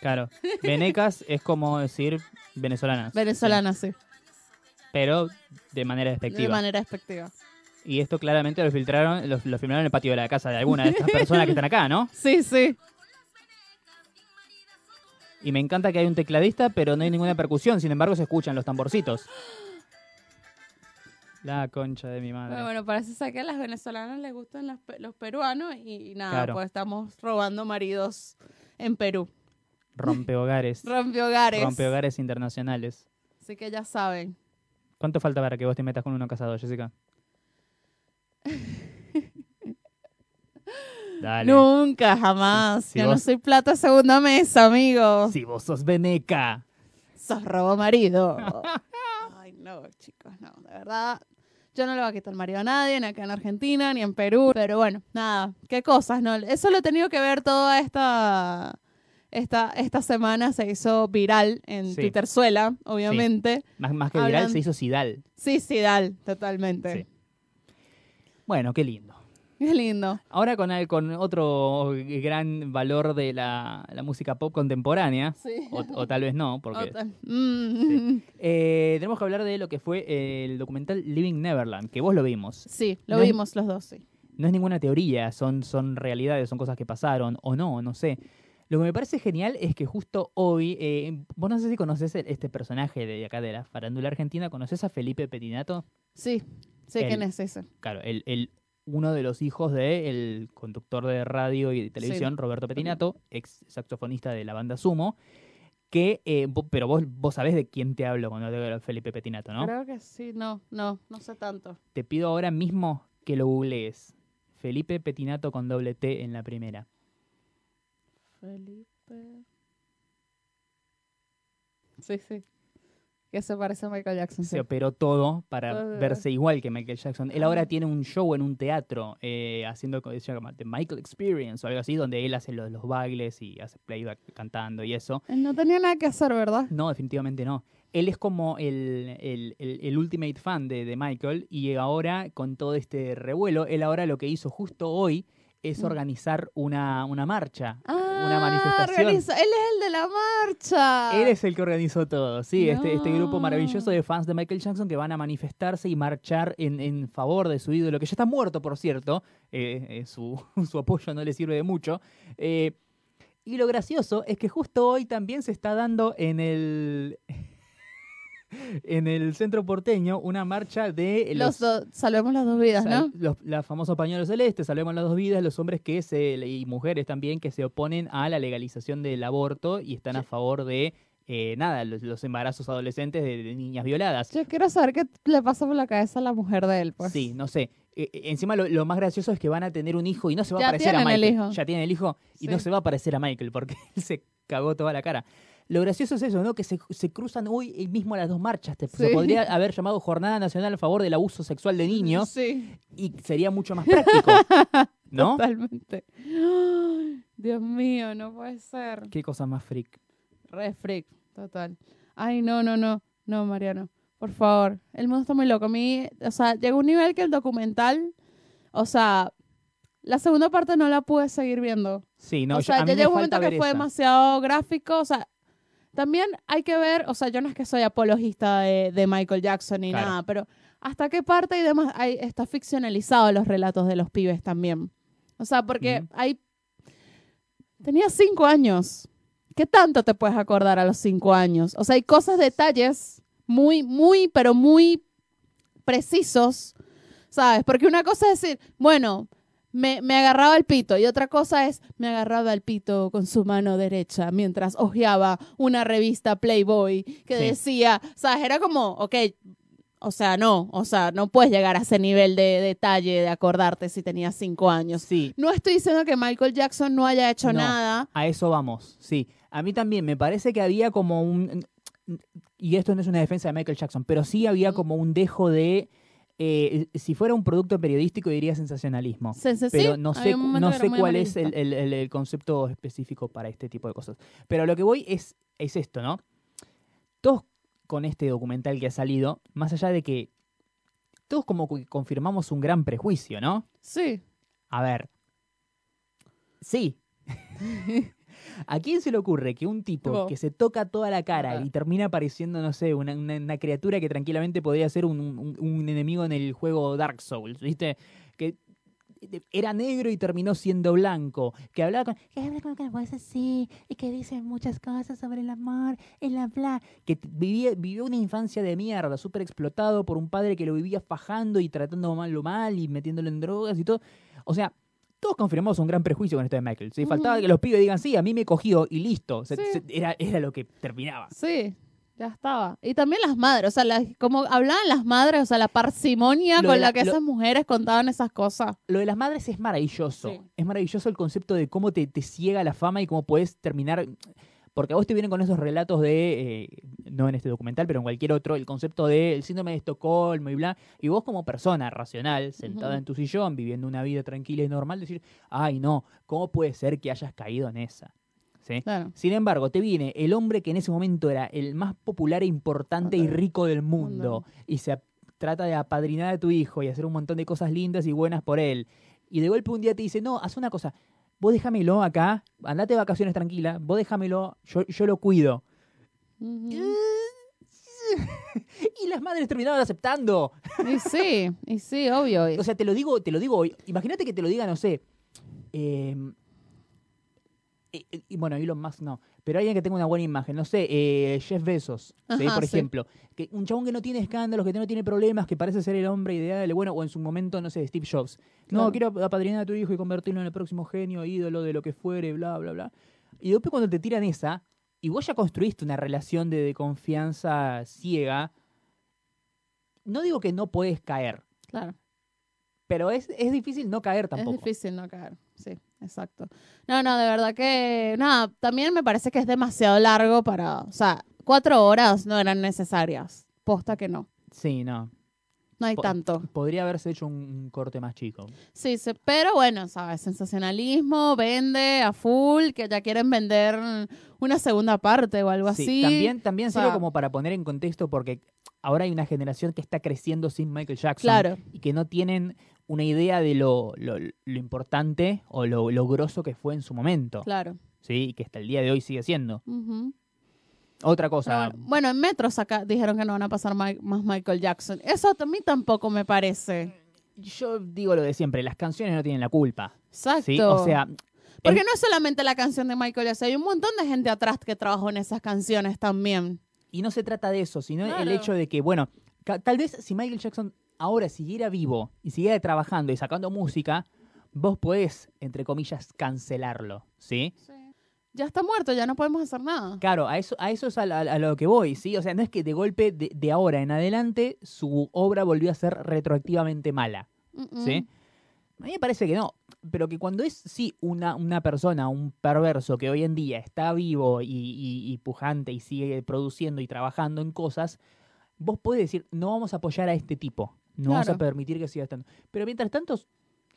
Claro. Venecas es como decir venezolanas. Venezolana, sí. Sí, Pero de manera De despectiva. manera despectiva. Y esto claramente lo filtraron, lo, lo filmaron en el patio de la casa de alguna de estas personas que están acá, ¿no? Sí, sí. Y me encanta que hay un tecladista, pero no hay ninguna percusión. Sin embargo, se escuchan los tamborcitos. La concha de mi madre. Bueno, bueno, parece ser que a las venezolanas les gustan las los peruanos y, nada, Claro. pues estamos robando maridos en Perú. Rompe hogares. Rompe hogares. Rompe hogares internacionales. Así que ya saben. ¿Cuánto falta para que vos te metas con uno casado, Jessica? Dale. Nunca, jamás. Si Yo no soy plata segunda mesa, amigo. Si vos sos veneca. Sos robo marido. Ay, no, chicos, no, de verdad. Yo no le voy a quitar el marido a nadie, ni acá en Argentina, ni en Perú. Pero bueno, nada, qué cosas, ¿no? Eso lo he tenido que ver toda esta. Esta, esta semana se hizo viral en Sí. Twitterzuela, obviamente. Más, más que viral se hizo Sidal. Sí, sí, dal, totalmente. Sí. Bueno, qué lindo. Qué lindo. Ahora con, con otro gran valor de la, la música pop contemporánea, Sí. o, o tal vez no, porque Otra- Mm. eh, tenemos que hablar de lo que fue el documental Living Neverland, que vos lo vimos. Sí, lo No es- vimos los dos, sí. No es ninguna teoría, son, son realidades, son cosas que pasaron, o no, no sé. Lo que me parece genial es que justo hoy, eh, vos no sé si conoces este personaje de acá de la farándula argentina, ¿conoces a Felipe Petinato? Sí, sé El- quién es ese. Claro, el, el- uno de los hijos del conductor de radio y de televisión, Roberto Petinato, ex saxofonista de la banda Sumo, que, eh, pero vos, vos sabés de quién te hablo cuando te hablo de Felipe Petinato, ¿no? Creo que sí, no, no, no sé tanto. Te pido ahora mismo que lo googlees. Felipe Petinato con doble T en la primera. Felipe. Sí, sí. Que se parece a Michael Jackson. Se sí. operó todo para verse igual que Michael Jackson. Él ahora tiene un show en un teatro eh, haciendo se llama The Michael Experience o algo así, donde él hace los, los bailes y hace playback cantando y eso. Él no tenía nada que hacer, ¿verdad? No, definitivamente no. Él es como el, el- el- el ultimate fan de, de Michael y ahora con todo este revuelo, él ahora lo que hizo justo hoy es Mm. organizar una, una marcha, Ah, una manifestación. Él es el de la marcha. Él es el que organizó todo, sí, este, este grupo maravilloso de fans de Michael Jackson que van a manifestarse y marchar en, en favor de su ídolo, que ya está muerto, por cierto, eh, eh, su, su apoyo no le sirve de mucho. Eh, y lo gracioso es que justo hoy también se está dando en el, en el centro porteño una marcha de Los los... salvemos las dos vidas, sal- ¿no? los, la famosos pañuelos celestes, salvemos las dos vidas, los hombres que se, y mujeres también que se oponen a la legalización del aborto y están a favor de, eh, nada, los, los embarazos adolescentes de, de niñas violadas. Yo quiero saber qué le pasa por la cabeza a la mujer de él, pues. Sí, no sé. Eh, eh, encima lo, lo más gracioso es que van a tener un hijo y no se va Ya a parecer a tienen el Michael. hijo. Ya tienen el hijo y no se va a parecer a Michael porque él se cagó toda la cara. Lo gracioso es eso, ¿no? Que se, se cruzan hoy mismo las dos marchas. Te- Se podría haber llamado Jornada Nacional a favor del abuso sexual de niños Sí, y sería mucho más práctico. ¿No? totalmente. Dios mío, no puede ser. Qué cosa más freak. Re freak, total. Ay, no, no, no. No, Mariano. Por favor. El mundo está muy loco. A mí, o sea, llegó un nivel que el documental, o sea, la segunda parte no la pude seguir viendo. Sí, no, o yo- sea, a mí ya llegó un momento que fue demasiado gráfico. O sea, también hay que ver, o sea, yo no es que soy apologista de, de Michael Jackson ni Claro. nada, pero hasta qué parte y demás hay, está ficcionalizado los relatos de los pibes también. O sea, porque Ujú. hay... Tenía cinco años. ¿Qué tanto te puedes acordar a los cinco años? O sea, hay cosas, detalles muy, muy, pero muy precisos, ¿sabes? Porque una cosa es decir, bueno, me, me agarraba el pito y otra cosa es, me agarraba el pito con su mano derecha mientras hojeaba una revista Playboy que Sí. decía, ¿sabes? Era como, ok, o sea, no, o sea, no puedes llegar a ese nivel de detalle de acordarte si tenías cinco años. Sí, No estoy diciendo que Michael Jackson no haya hecho No. nada. a eso vamos. Sí, a mí también me parece que había como un... Y esto no es una defensa de Michael Jackson, pero sí había como un dejo de... eh, si fuera un producto periodístico diría sensacionalismo. Se- se- pero sí, no sé, no sé cuál es el, el- el- concepto específico para este tipo de cosas. Pero lo que voy es, es esto, ¿no? Todos con este documental que ha salido, más allá de que todos como que confirmamos un gran prejuicio, ¿no? Sí. A ver. Sí. ¿A quién se le ocurre que un tipo que se toca toda la cara Ajá. y termina apareciendo, no sé, una, una- una criatura que tranquilamente podría ser un, un- un enemigo en el juego Dark Souls, ¿viste? Que era negro y terminó siendo blanco, que hablaba con, que habla con una voz así y que dice muchas cosas sobre el amor y la bla, que vivía, vivió una infancia de mierda, súper explotado por un padre que lo vivía fajando y tratando mal lo mal y metiéndolo en drogas y todo. O sea, todos confirmamos un gran prejuicio con esto de Michael. ¿sí? Faltaba Ujú. que los pibes digan, sí, a mí me cogió y listo. Se- Sí. se- era, era lo que terminaba. Sí. Ya estaba. Y también las madres, o sea, las- como hablaban las madres, o sea, la parsimonia Lo con la, la- que lo- esas mujeres contaban esas cosas. Lo de las madres es maravilloso. Sí. Es maravilloso el concepto de cómo te, te ciega la fama y cómo puedes terminar. Porque a vos te vienen con esos relatos de, eh, no en este documental, pero en cualquier otro, el concepto del síndrome de Estocolmo y bla. Y vos como persona racional, sentada en tu sillón, viviendo una vida tranquila y normal, decir, ay no, ¿cómo puede ser que hayas caído en esa? ¿Sí? Claro. Sin embargo, te viene el hombre que en ese momento era el más popular e importante y rico del mundo y se trata de apadrinar a tu hijo y hacer un montón de cosas lindas y buenas por él. Y de golpe un día te dice, no, haz una cosa, vos déjamelo acá, andate de vacaciones tranquila, vos déjamelo, yo, yo lo cuido. Y las madres terminaban aceptando. Y sí, y sí, obvio. Y- O sea, te lo digo, te lo digo hoy. Imagínate que te lo diga, no sé. eh, eh, eh, y bueno, Elon Musk no. Pero alguien que tenga una buena imagen, no sé, eh, Jeff Bezos, por sí. ejemplo. Que un chabón que no tiene escándalos, que no tiene problemas, que parece ser el hombre ideal, bueno, o en su momento, no sé, Steve Jobs. No, Claro. quiero apadrinar a tu hijo y convertirlo en el próximo genio, ídolo de lo que fuere, bla, bla, bla. Y después cuando te tiran esa, y vos ya construiste una relación de, de confianza ciega, no digo que no puedes caer, claro. pero es, es difícil no caer tampoco. Es difícil no caer. Sí, exacto. No, no, de verdad que. Nada, también me parece que es demasiado largo para. O sea, cuatro horas no eran necesarias. Posta que no. Sí, no. No hay tanto. Podría haberse hecho un, un corte más chico. Sí, se- pero bueno, ¿sabes? Sensacionalismo, vende a full, que ya quieren vender una segunda parte o algo Sí, así. También, también o sirve sea- como para poner en contexto porque ahora hay una generación que está creciendo sin Michael Jackson Claro, y que no tienen una idea de lo, lo, lo importante o lo, lo grosso que fue en su momento. claro. ¿sí? Y que hasta el día de hoy sigue siendo. Otra cosa. Bueno, bueno, en Metro saca, dijeron que no van a pasar más Michael Jackson. Eso a mí tampoco me parece. Yo digo lo de siempre, las canciones no tienen la culpa. Exacto. ¿sí? O sea, Porque no es solamente la canción de Michael Jackson, hay un montón de gente atrás que trabajó en esas canciones también. Y no se trata de eso, sino el hecho de que, bueno, tal vez si Michael Jackson ahora siguiera vivo y siguiera trabajando y sacando música, vos podés, entre comillas, cancelarlo, ¿sí? Ya está muerto, ya no podemos hacer nada. Claro, a eso, a eso es a, lo que voy, ¿sí? O sea, no es que de golpe, de, de ahora en adelante, su obra volvió a ser retroactivamente mala. ¿sí? A mí me parece que no, pero que cuando es, sí, una, una persona, un perverso que hoy en día está vivo y, y- y pujante y sigue produciendo y trabajando en cosas, vos podés decir, no vamos a apoyar a este tipo, no vamos a permitir que siga estando. Pero mientras tanto,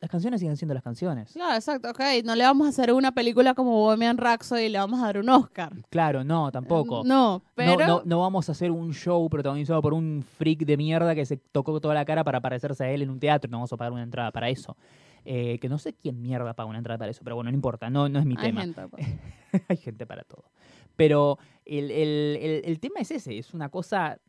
las canciones siguen siendo las canciones. Claro, exacto, ok. No le vamos a hacer una película como Bohemian Rhapsody y le vamos a dar un Oscar. Claro, no, tampoco. No, pero... No, no, no vamos a hacer un show protagonizado por un freak de mierda que se tocó toda la cara para parecerse a él en un teatro. No vamos a pagar una entrada para eso. Eh, que no sé quién mierda paga una entrada para eso, pero bueno, no importa, no, no es mi Hay tema. gente, pues. Hay gente para todo. Pero el, el- el- el tema es ese, es una cosa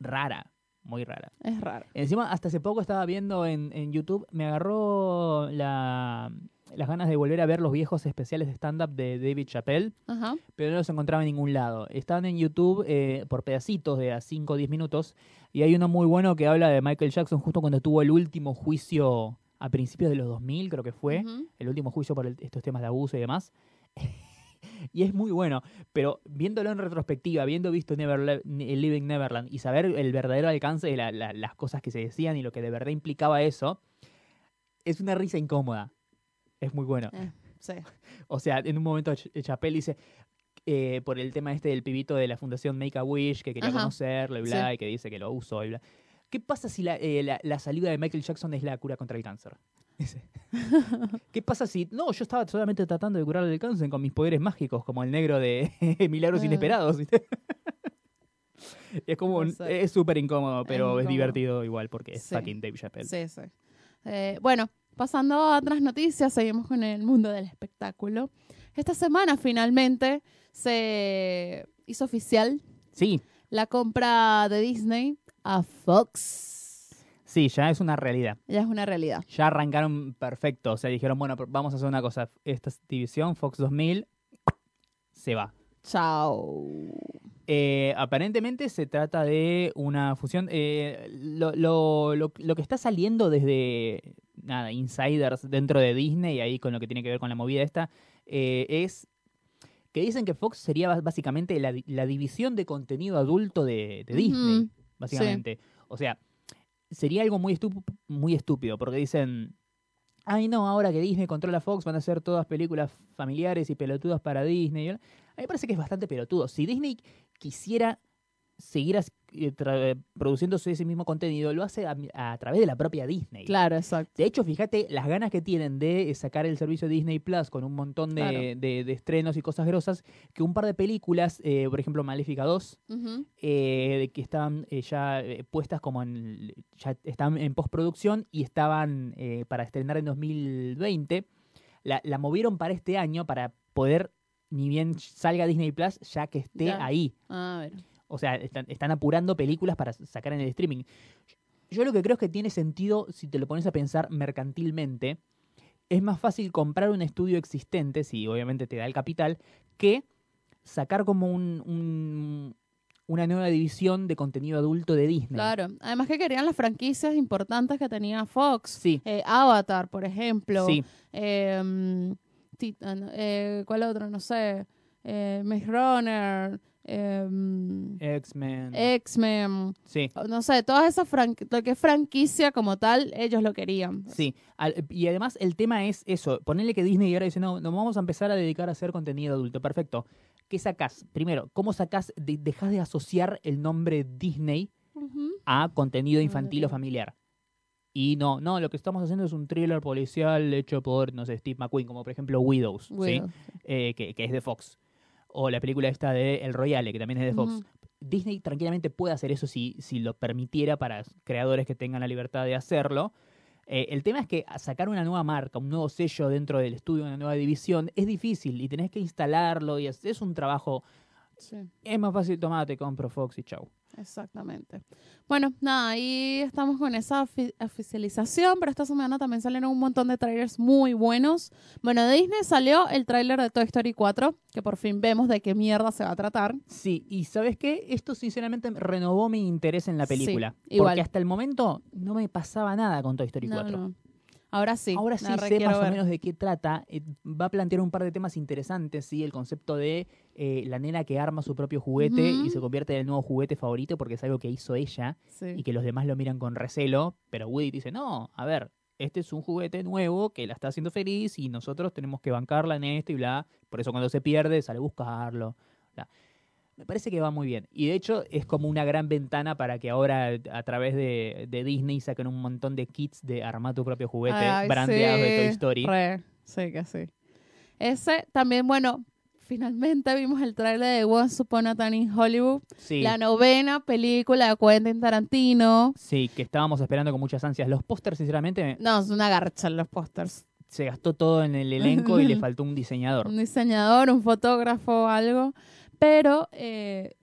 rara, muy rara. Es raro. Encima, hasta hace poco estaba viendo en, en YouTube, me agarró la, las ganas de volver a ver los viejos especiales de stand-up de David Chappelle Ajá. pero no los encontraba en ningún lado. Estaban en YouTube eh, por pedacitos de a 5 o 10 minutos y hay uno muy bueno que habla de Michael Jackson justo cuando tuvo el último juicio a principios de los 2000, creo que fue, el último juicio por el- estos temas de abuso y demás. Y es muy bueno, pero viéndolo en retrospectiva, habiendo visto eh, Living Neverland y saber el verdadero alcance de la- la- las cosas que se decían y lo que de verdad implicaba eso, es una risa incómoda. Es muy bueno. Eh, sí. O sea, en un momento Ch- dice, eh, por el tema este del pibito de la fundación Make a Wish, que quería Ajá. conocerlo y bla, y que dice que lo usó y bla. ¿Qué pasa si la, eh, la, la salida de Michael Jackson es la cura contra el cáncer? ¿Qué pasa si.? No, yo estaba solamente tratando de curar el cáncer con mis poderes mágicos, como el negro de Milagros. Inesperados. es como. un- Puede ser. Es súper incómodo, pero es, incómodo. divertido igual porque es Sí. fucking Dave Chappelle. Sí, sí. Eh, bueno, pasando a otras noticias, seguimos con el mundo del espectáculo. Esta semana finalmente se hizo oficial sí, la compra de Disney a Fox. Sí, ya es una realidad. Ya es una realidad. ya arrancaron perfecto. O sea, dijeron, bueno, vamos a hacer una cosa. Esta división, Fox 2000, se va. Chao. Eh, aparentemente se trata de una fusión. eh, lo, lo- lo- lo que está saliendo desde nada, insiders dentro de Disney, ahí con lo que tiene que ver con la movida esta, eh, es que dicen que Fox sería básicamente la, di- la división de contenido adulto de, de Disney, básicamente. O sea, sería algo muy, muy estúpido, porque dicen, ay no, ahora que Disney controla Fox van a ser todas películas familiares y pelotudas para Disney. A mí me parece que es bastante pelotudo. Si Disney quisiera seguir eh, produciéndose ese mismo contenido, lo hace a, a través de la propia Disney. Claro, exacto. De hecho, fíjate las ganas que tienen de sacar el servicio Disney Plus con un montón de, Claro. de- de estrenos y cosas grosas, que un par de películas, eh, por ejemplo Maléfica 2, Ujú. eh, de que estaban eh, ya eh, puestas como en, ya están en postproducción y estaban eh, para estrenar en 2020, la, la movieron para este año para poder, ni bien salga Disney Plus, ya que esté Ya. ahí. A ver. O sea, están, están apurando películas para sacar en el streaming. Yo lo que creo es que tiene sentido, si te lo pones a pensar mercantilmente, es más fácil comprar un estudio existente, si obviamente te da el capital, que sacar como un, un- una nueva división de contenido adulto de Disney. Claro. Además que querían las franquicias importantes que tenía Fox. Sí, Eh, Avatar, por ejemplo. sí, Eh, Titan, eh, ¿Cuál otro? No sé. Eh, Maze Runner. Mm, X-Men. X-Men. sí, No sé, todas esas franquicias. Lo que es franquicia como tal, ellos lo querían. sí. Al- y además el tema es eso, ponerle que Disney ahora dice, no, nos vamos a empezar a dedicar a hacer contenido adulto. Perfecto. ¿Qué sacás? Primero, ¿cómo sacás, de, dejas de asociar el nombre Disney a contenido infantil o familiar? Y no, no, lo que estamos haciendo es un thriller policial hecho por, no sé, Steve McQueen, como por ejemplo Widows, ¿sí? Eh, que, que es de Fox. O la película esta de El Royale, que también es de Fox. Disney tranquilamente puede hacer eso si, si lo permitiera para creadores que tengan la libertad de hacerlo. Eh, el tema es que sacar una nueva marca, un nuevo sello dentro del estudio, una nueva división, es difícil y tenés que instalarlo y es, es un trabajo. Sí. Es más fácil, tomate, compro Fox y chau. Exactamente. Bueno, nada, ahí estamos con esa ofi- oficialización, pero esta semana también salieron un montón de trailers muy buenos. Bueno, de Disney salió el tráiler de Toy Story 4, que por fin vemos de qué mierda se va a tratar. Sí, y ¿sabes qué? Esto sinceramente renovó mi interés en la Sí, película. igual. Porque hasta el momento no me pasaba nada con Toy Story No, 4. no. Ahora sí. Ahora sí sé más ver. o menos de qué trata. Eh, va a plantear un par de temas interesantes, ¿sí? El concepto de eh, la nena que arma su propio juguete y se convierte en el nuevo juguete favorito porque es algo que hizo ella Sí. y que los demás lo miran con recelo. Pero Woody dice, no, a ver, este es un juguete nuevo que la está haciendo feliz y nosotros tenemos que bancarla en esto y bla. Por eso cuando se pierde sale a buscarlo. bla. Me parece que va muy bien. Y de hecho es como una gran ventana para que ahora a través de, de Disney saquen un montón de kits de armar tu propio juguete Ay, brandeados de Toy Story. re, sí que sí. Ese también, bueno, finalmente vimos el tráiler de Once Upon a Time in Hollywood, Sí, la novena película de Quentin Tarantino. sí, que estábamos esperando con muchas ansias. Los pósters, sinceramente, No, es una garcha los pósters. se gastó todo en el elenco y le faltó un diseñador. Un diseñador, un fotógrafo, algo. Pero eh,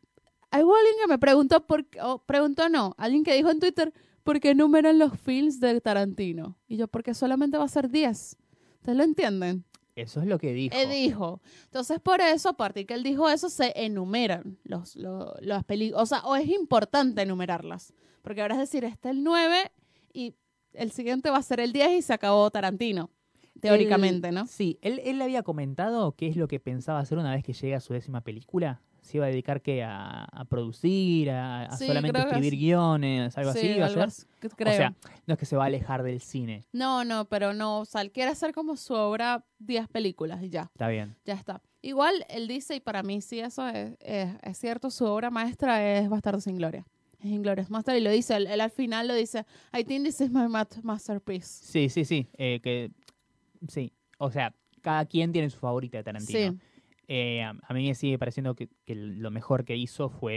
hubo alguien que me preguntó, por, qué- o preguntó no, alguien que dijo en Twitter, ¿por qué numeran los films de Tarantino? Y yo, porque solamente va a ser 10. ¿Ustedes lo entienden? Eso es lo que dijo. Él dijo. Entonces, por eso, a partir que él dijo eso, se enumeran los, los, las películas. O sea, o es importante enumerarlas. Porque ahora es decir, este es el 9 y el siguiente va a ser el 10 y se acabó Tarantino. Teóricamente, Él- ¿no? Sí, él, él le había comentado qué es lo que pensaba hacer una vez que llegue a su décima película. Se iba a dedicar que a, a producir, a, a Sí, solamente escribir sí. guiones, algo Sí, así. iba a algo que creo. O sea, no es que se va a alejar del cine. no, no, pero no. O sea, él quiere hacer como su obra 10 películas y ya. Está bien. Ya está. Igual él dice, y para mí sí eso es, es, es cierto, su obra maestra es Bastardo sin Gloria. Es Inglorious Master y lo dice, él, él al final lo dice, I think this is my masterpiece. Sí, sí, sí. eh, que, sí. O sea, cada quien tiene su favorita de Tarantino. Sí, Eh, a, mí me sigue pareciendo que, que lo mejor que hizo fue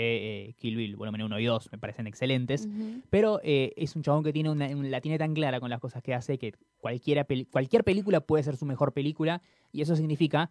eh, Kill Bill, volumen 1 y 2, me parecen excelentes. Pero eh, es un chabón que tiene una, un- la tiene tan clara con las cosas que hace que cualquiera cualquier película puede ser su mejor película y eso significa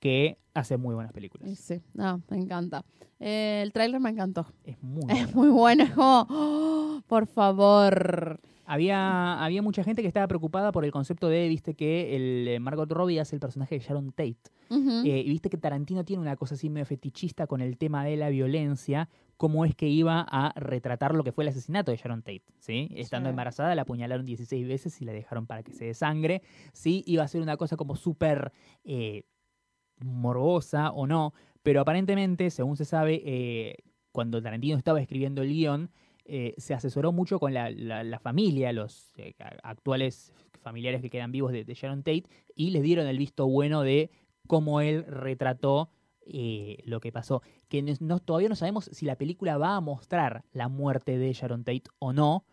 que hace muy buenas películas. sí, no, me encanta. El tráiler me encantó. Es muy Es bueno. muy bueno, es como, oh, por favor. Había, había mucha gente que estaba preocupada por el concepto de, viste, que el eh, Margot Robbie hace el personaje de Sharon Tate. Eh, y viste que Tarantino tiene una cosa así medio fetichista con el tema de la violencia, cómo es que iba a retratar lo que fue el asesinato de Sharon Tate, ¿sí? Estando Sí. embarazada la apuñalaron 16 veces y la dejaron para que se desangre, ¿sí? Iba a ser una cosa como súper... eh, morbosa o no, pero aparentemente, según se sabe, cuando Tarantino estaba escribiendo el guion, eh, se asesoró mucho con la, la- familia, los eh, actuales familiares que quedan vivos de, Sharon Tate, y le dieron el visto bueno de cómo él retrató eh, lo que pasó. Que todavía no sabemos si la película va a mostrar la muerte de Sharon Tate o no,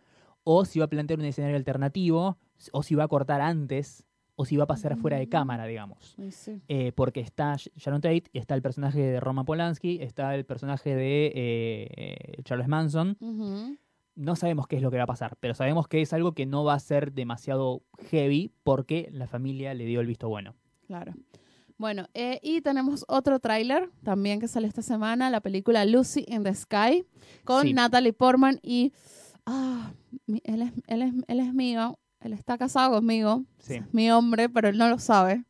o si va a plantear un escenario alternativo, o si va a cortar antes, o si va a pasar fuera de Mm. cámara, digamos. Sí. Eh, porque está Sh- Sharon Tate, está el personaje de Roman Polanski, está el personaje de eh, Charles Manson. No sabemos qué es lo que va a pasar, pero sabemos que es algo que no va a ser demasiado heavy porque la familia le dio el visto bueno. Claro. Bueno, eh, y tenemos otro tráiler también que salió esta semana, la película Lucy in the Sky, con Sí. Natalie Portman y... Ah, él, es, él, es, él es mío, él está casado conmigo, Sí. es mi hombre, pero él no lo sabe.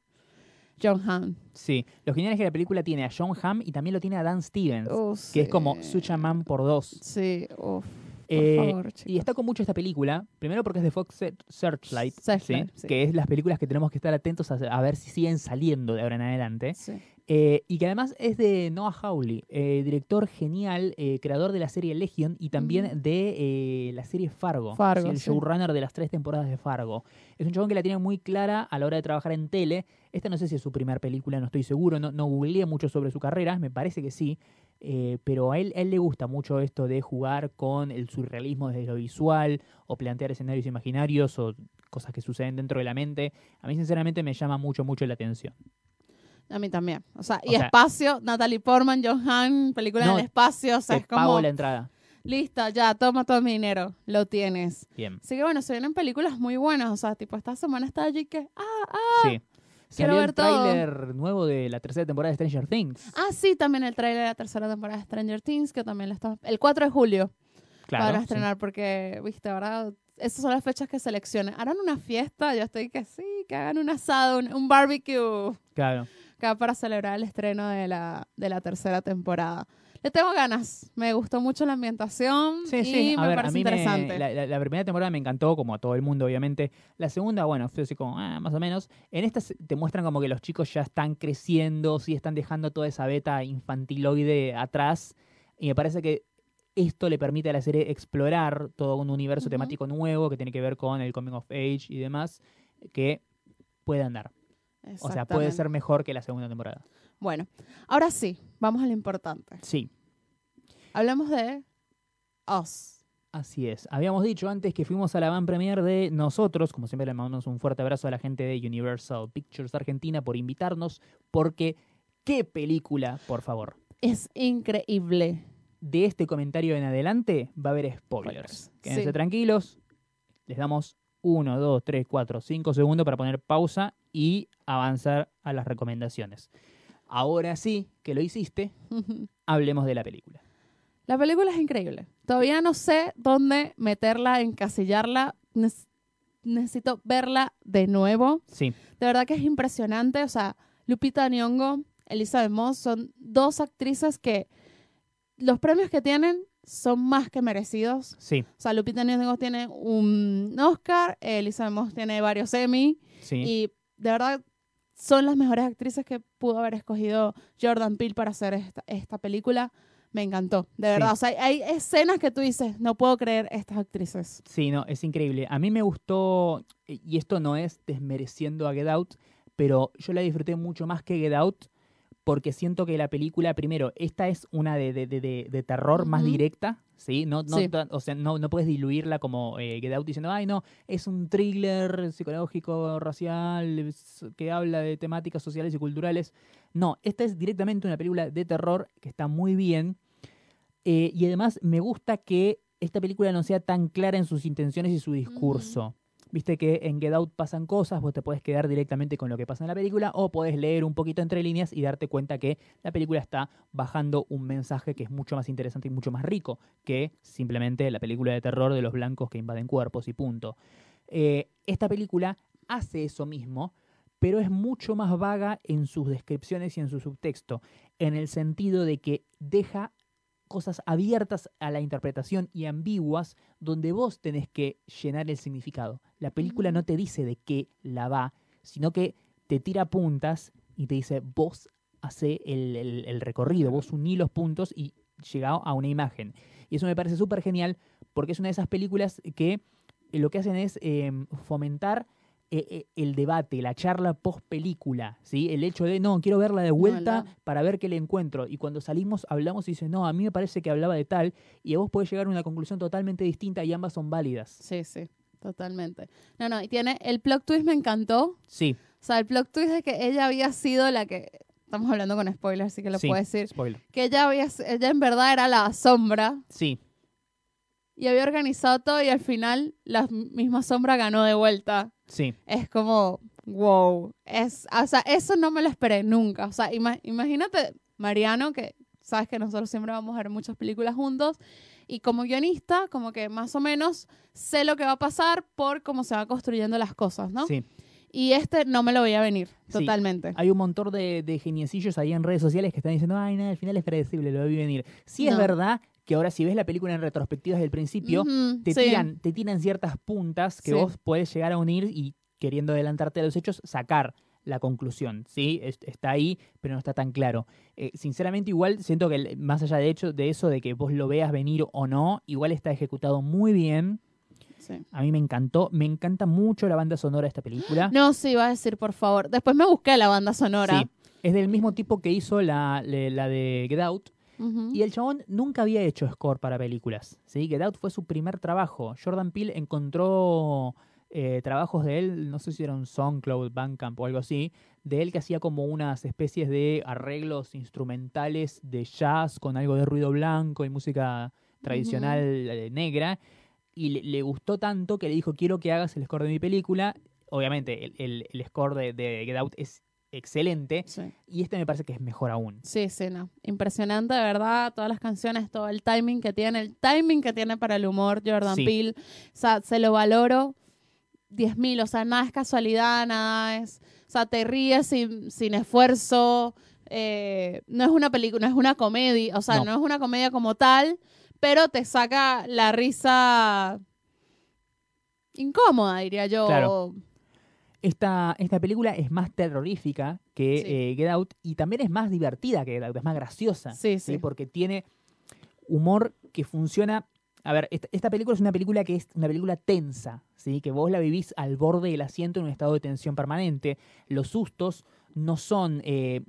John Hamm. Sí, lo genial es que la película tiene a John Hamm y también lo tiene a Dan Stevens, Oh, que es como sí. Suchaman por dos. Sí, uf, por Eh, favor, Y chicos. destaco mucho esta película, primero porque es de Fox Search- Searchlight, Searchlight, ¿sí? sí. que es las películas que tenemos que estar atentos a, a ver si siguen saliendo de ahora en adelante. Sí. Eh, y que además es de Noah Hawley, eh, director genial, eh, creador de la serie Legion y también de la serie Fargo, Fargo, ¿sí? el sí. showrunner de las tres temporadas de Fargo. Es un chabón que la tiene muy clara a la hora de trabajar en tele. Esta no sé si es su primera película, no estoy seguro, no, no googleé mucho sobre su carrera, me parece que sí. pero a él, a él le gusta mucho esto de jugar con el surrealismo desde lo visual o plantear escenarios imaginarios o cosas que suceden dentro de la mente. A mí sinceramente me llama mucho, mucho la atención. A mí también. O sea, O y sea- espacio, Natalie Portman, John Hamm, película No, en el espacio, o sea, Te es como, pago la entrada. listo, ya, toma todo mi dinero, lo tienes. Bien. Así que bueno, se vienen películas muy buenas, o sea, tipo esta semana está allí que, ah, ah, Sí. quiero Salió ver el tráiler nuevo de la tercera temporada de Stranger Things. ah, sí, también el trailer de la tercera temporada de Stranger Things, que también lo está, el 4 de julio claro. van a sí. estrenar, porque, viste, ahora, esas son las fechas que seleccionen. Harán una fiesta, yo estoy que sí, que hagan un asado, un, un barbecue. Claro. Acá para celebrar el estreno de la, de la tercera temporada. Le tengo ganas. Me gustó mucho la ambientación Sí, y sí. Me ver, parece me- interesante. la, la- la primera temporada me encantó, como a todo el mundo, obviamente. La segunda, bueno, fue así como, ah, más o menos. En esta te muestran como que los chicos ya están creciendo, sí están dejando toda esa beta infantiloide atrás. Y me parece que esto le permite a la serie explorar todo un universo temático nuevo que tiene que ver con el coming of age y demás, que puede andar. O sea, puede ser mejor que la segunda temporada. Bueno, ahora sí, vamos a lo importante. Sí, Hablemos de Us. Así es. Habíamos dicho antes que fuimos a la van premier de nosotros, como siempre le mandamos un fuerte abrazo a la gente de Universal Pictures Argentina por invitarnos, porque qué película, por favor. Es increíble. De este comentario en adelante va a haber spoilers. Spoilers, Quédense sí. tranquilos. Les damos 1, 2, 3, 4, 5 segundos para poner pausa y avanzar a las recomendaciones. Ahora sí que lo hiciste, hablemos de la película. La película es increíble. Todavía no sé dónde meterla, encasillarla. Nec- necesito verla de nuevo. Sí, De verdad que es impresionante. O sea, Lupita Nyong'o, Elizabeth Moss son dos actrices que los premios que tienen son más que merecidos. sí, O sea, Lupita Nyong'o tiene un Oscar, Elizabeth Moss tiene varios Emmy sí. y de verdad son las mejores actrices que pudo haber escogido Jordan Peele para hacer esta, esta película. Me encantó, de Sí. verdad. O sea, hay escenas que tú dices, no puedo creer estas actrices. Sí, no, es increíble. A mí me gustó, y esto no es desmereciendo a Get Out, pero yo la disfruté mucho más que Get Out porque siento que la película, primero, esta es una de, de, de- de- de terror más directa, ¿sí? No, no, Sí. tan- o sea, no, no puedes diluirla como eh, Get Out diciendo, ay, no, es un thriller psicológico, racial, que habla de temáticas sociales y culturales. No, esta es directamente una película de terror que está muy bien. Eh, y además me gusta que esta película no sea tan clara en sus intenciones y su discurso. Viste que en Get Out pasan cosas, vos te puedes quedar directamente con lo que pasa en la película o podés leer un poquito entre líneas y darte cuenta que la película está bajando un mensaje que es mucho más interesante y mucho más rico que simplemente la película de terror de los blancos que invaden cuerpos y punto. Eh, esta película hace eso mismo, pero es mucho más vaga en sus descripciones y en su subtexto, en el sentido de que deja cosas abiertas a la interpretación y ambiguas donde vos tenés que llenar el significado. La película no te dice de qué la va, sino que te tira puntas y te dice vos hace el, el- el recorrido, vos unís los puntos y llegás a una imagen. Y eso me parece súper genial porque es una de esas películas que eh, lo que hacen es eh, fomentar eh, eh, el debate, la charla post película, ¿sí? El hecho de, no, quiero verla de vuelta para ver qué le encuentro. Y cuando salimos, hablamos y dices, no, a mí me parece que hablaba de tal, y a vos podés llegar a una conclusión totalmente distinta y ambas son válidas. Sí, sí, totalmente. No, no, y tiene el plot twist me encantó. Sí, O sea, el plot twist de que ella había sido la que estamos hablando con spoilers, así que lo Sí. puedo decir, spoiler. que ella había ella en verdad era la sombra Sí, y había organizado todo y al final la misma sombra ganó de vuelta. Sí, Es como wow, es o sea, eso no me lo esperé nunca. O sea, ima- imagínate Mariano que sabes que nosotros siempre vamos a ver muchas películas juntos y como guionista, como que más o menos sé lo que va a pasar por cómo se van construyendo las cosas, ¿no? sí. Y este no me lo voy a venir, Sí. totalmente. Hay un montón de, de geniecillos ahí en redes sociales que están diciendo, ay, nada, al final es predecible, lo vi venir. Sí es No. verdad que ahora si ves la película en retrospectiva desde el principio, te, sí. tiran, te tiran ciertas puntas que Sí. vos podés llegar a unir y queriendo adelantarte a los hechos, sacar la conclusión, ¿sí? Es- Está ahí, pero no está tan claro. Eh, sinceramente, igual siento que más allá de hecho de eso, de que vos lo veas venir o no, igual está ejecutado muy bien. Sí. A mí me encantó, me encanta mucho la banda sonora de esta película. No, sí, va a decir, por favor. Después me busqué la banda sonora. Sí, es del mismo tipo que hizo la, la de Get Out. Y el chabón nunca había hecho score para películas. ¿sí? Get Out fue su primer trabajo. Jordan Peele encontró eh, trabajos de él, no sé si era un SoundCloud, Bandcamp o algo así, de él que hacía como unas especies de arreglos instrumentales de jazz con algo de ruido blanco y música tradicional eh, negra. Y le, le gustó tanto que le dijo, quiero que hagas el score de mi película. Obviamente, el, el- el score de, de Get Out es excelente. Sí. Y este me parece que es mejor aún. Sí, sí, no. Impresionante, de verdad. Todas las canciones, todo el timing que tiene, el timing que tiene para el humor Jordan Sí. Peele. O sea, se lo valoro 10.000. O sea, nada es casualidad, nada es. O sea, te ríes sin, sin esfuerzo. eh, no es una película, no es una comedia. O sea, No. no. es una comedia como tal, pero te saca la risa incómoda, diría yo. Claro. Esta, esta película es más terrorífica que Sí. eh, Get Out y también es más divertida que Get Out, es más graciosa. Sí, sí. Porque tiene humor que funciona. A ver, esta, esta película es una película que es una película tensa, ¿sí? que vos la vivís al borde del asiento en un estado de tensión permanente. Los sustos no son eh,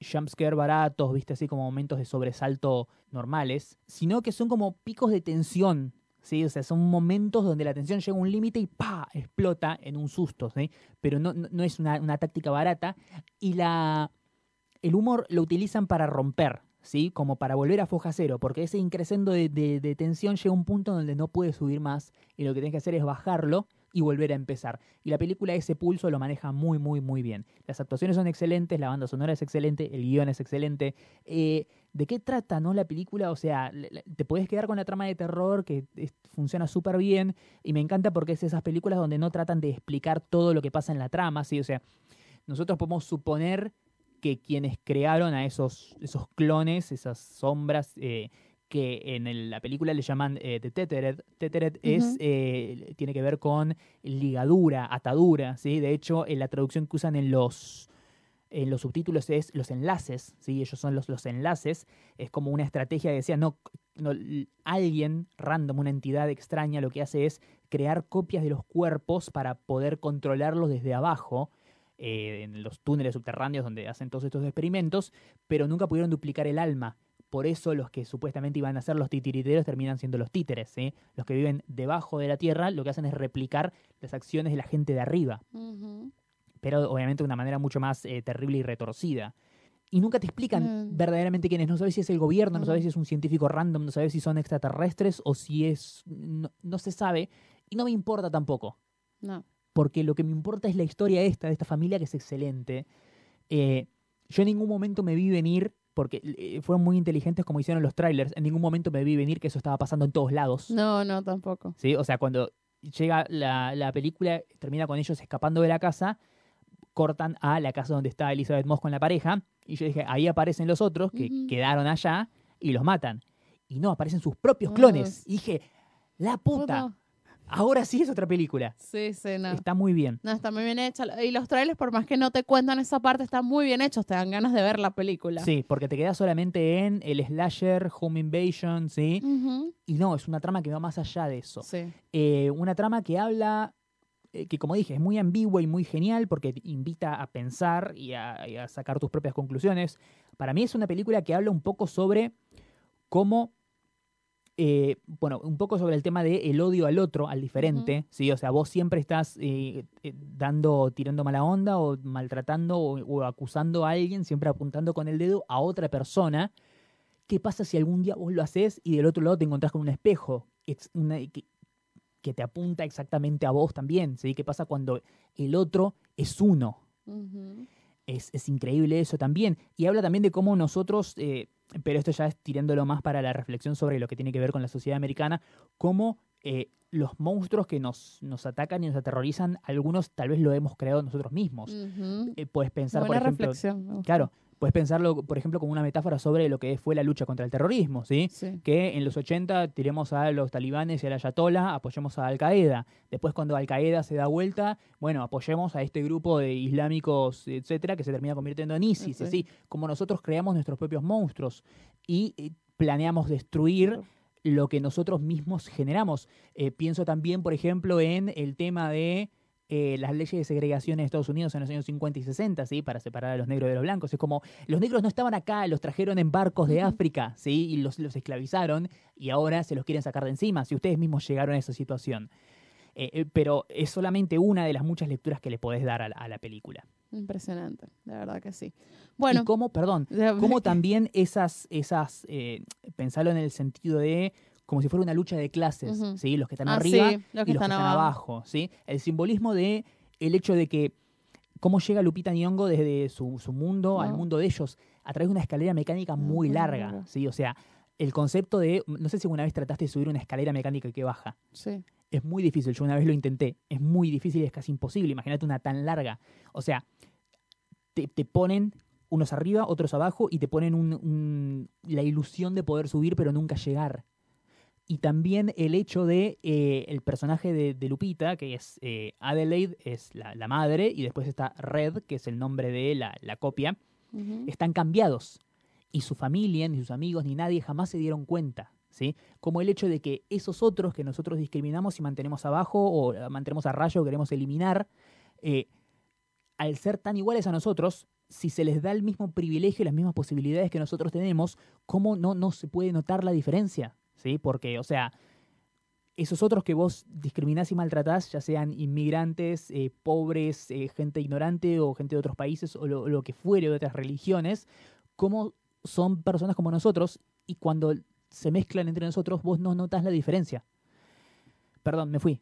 jumpscare baratos, viste, así como momentos de sobresalto normales, sino que son como picos de tensión. ¿Sí? O sea, son momentos donde la tensión llega a un límite y ¡pa! explota en un susto, ¿sí? Pero no, no- es una, una táctica barata. Y la, el humor lo utilizan para romper, ¿sí? Como para volver a foja cero, porque ese increscendo de, de- de tensión llega a un punto donde no puede subir más y lo que tienes que hacer es bajarlo y volver a empezar. Y la película ese pulso lo maneja muy, muy, muy bien. Las actuaciones son excelentes, la banda sonora es excelente, el guion es excelente. Eh, ¿De qué trata, no, la película? O sea, te puedes quedar con la trama de terror que funciona súper bien y me encanta porque es esas películas donde no tratan de explicar todo lo que pasa en la trama, ¿sí? O sea, nosotros podemos suponer que quienes crearon a esos, esos clones, esas sombras, eh, que en el- la película le llaman eh, The Tethered. Tethered es, eh, tiene que ver con ligadura, atadura, ¿sí? De hecho, en la traducción que usan en los, en los subtítulos es los enlaces, ¿sí? Ellos son los, los enlaces. Es como una estrategia que decía, no, alguien random, una entidad extraña, lo que hace es crear copias de los cuerpos para poder controlarlos desde abajo, eh, en los túneles subterráneos donde hacen todos estos experimentos, pero nunca pudieron duplicar el alma. Por eso los que supuestamente iban a ser los titiriteros terminan siendo los títeres. ¿sí? Los que viven debajo de la tierra lo que hacen es replicar las acciones de la gente de arriba pero obviamente de una manera mucho más eh, terrible y retorcida. Y nunca te explican Mm. verdaderamente quién es. No sabes si es el gobierno, no sabes si es un científico random, no sabes si son extraterrestres o si es... No, no se sabe. Y no me importa tampoco. No. Porque lo que me importa es la historia esta, de esta familia que es excelente. Eh, yo en ningún momento me vi venir, porque eh, fueron muy inteligentes como hicieron los trailers, en ningún momento me vi venir que eso estaba pasando en todos lados. No, no, tampoco. ¿sí? O sea, cuando llega la, la película, termina con ellos escapando de la casa, cortan a la casa donde está Elizabeth Moss con la pareja, y yo dije, ahí aparecen los otros que quedaron allá y los matan. Y no, aparecen sus propios clones. Y dije, la Puta. Ahora sí es otra película. Sí, sí, no. Está muy bien. No, está muy bien hecha. Y los trailers, por más que no te cuentan esa parte, están muy bien hechos. Te dan ganas de ver la película. Sí, porque te quedas solamente en el slasher, home invasion, ¿sí? Y no, es una trama que va más allá de eso. Sí. Eh, una trama que habla, eh, que como dije, es muy ambigua y muy genial porque te invita a pensar y a, y a sacar tus propias conclusiones. Para mí es una película que habla un poco sobre cómo, eh, bueno, un poco sobre el tema de el odio al otro, al diferente, ¿sí? O sea, vos siempre estás eh, eh, dando, tirando mala onda o maltratando o, o acusando a alguien, siempre apuntando con el dedo a otra persona. ¿Qué pasa si algún día vos lo haces y del otro lado te encontrás con un espejo? Es una- que, que te apunta exactamente a vos también, ¿sí? ¿Qué pasa cuando el otro es uno? Es, es increíble eso también. Y habla también de cómo nosotros, pero esto ya es tirándolo más para la reflexión sobre lo que tiene que ver con la sociedad americana, cómo eh, los monstruos que nos, nos atacan y nos aterrorizan, algunos tal vez lo hemos creado nosotros mismos. Eh, puedes pensar, Buena por ejemplo, reflexión. claro, puedes pensarlo, por ejemplo, como una metáfora sobre lo que fue la lucha contra el terrorismo, ¿sí? Sí. que en los 80 tiremos a los talibanes y al ayatollah, apoyemos a Al Qaeda. Después cuando Al Qaeda se da vuelta, bueno, apoyemos a este grupo de islámicos, etcétera, que se termina convirtiendo en ISIS. Sí. Así, como nosotros creamos nuestros propios monstruos y eh, planeamos destruir lo que nosotros mismos generamos. Eh, pienso también, por ejemplo, en el tema de eh, las leyes de segregación en Estados Unidos en los años 50 y 60, ¿sí? Para separar a los negros de los blancos. Es como, los negros no estaban acá, los trajeron en barcos de. África, ¿sí? Y los, los esclavizaron y ahora se los quieren sacar de encima, si ustedes mismos llegaron a esa situación. Eh, eh, pero es solamente una de las muchas lecturas que le podés dar a la, a la película. Impresionante, de verdad que sí. Bueno, y cómo, perdón, cómo también esas, esas eh, pensarlo en el sentido de como si fuera una lucha de clases. ¿sí? Los que están Ah, arriba sí, los que y los que están abajo. abajo, ¿sí? El simbolismo de el hecho de que cómo llega Lupita Nyong'o desde su, su mundo al mundo de ellos a través de una escalera mecánica muy larga. ¿sí? O sea, el concepto de, no sé si alguna vez trataste de subir una escalera mecánica que baja. sí. Es muy difícil, yo una vez lo intenté. Es muy difícil, es casi imposible. Imagínate una tan larga. O sea, te, te ponen unos arriba, otros abajo y te ponen un- un- la ilusión de poder subir pero nunca llegar. Y también el hecho de eh, el personaje de, de Lupita, que es eh, Adelaide, es la, la madre, y después está Red, que es el nombre de la, la copia, están cambiados. Y su familia, ni sus amigos, ni nadie jamás se dieron cuenta. ¿sí? Como el hecho de que esos otros que nosotros discriminamos y mantenemos abajo o mantenemos a rayo o queremos eliminar, eh, al ser tan iguales a nosotros, si se les da el mismo privilegio y las mismas posibilidades que nosotros tenemos, ¿cómo no, no se puede notar la diferencia? ¿Sí? Porque, o sea, esos otros que vos discriminás y maltratás, ya sean inmigrantes, eh, pobres, eh, gente ignorante o gente de otros países o lo, lo que fuere de otras religiones, cómo son personas como nosotros y cuando se mezclan entre nosotros vos no notas la diferencia. Perdón, me fui.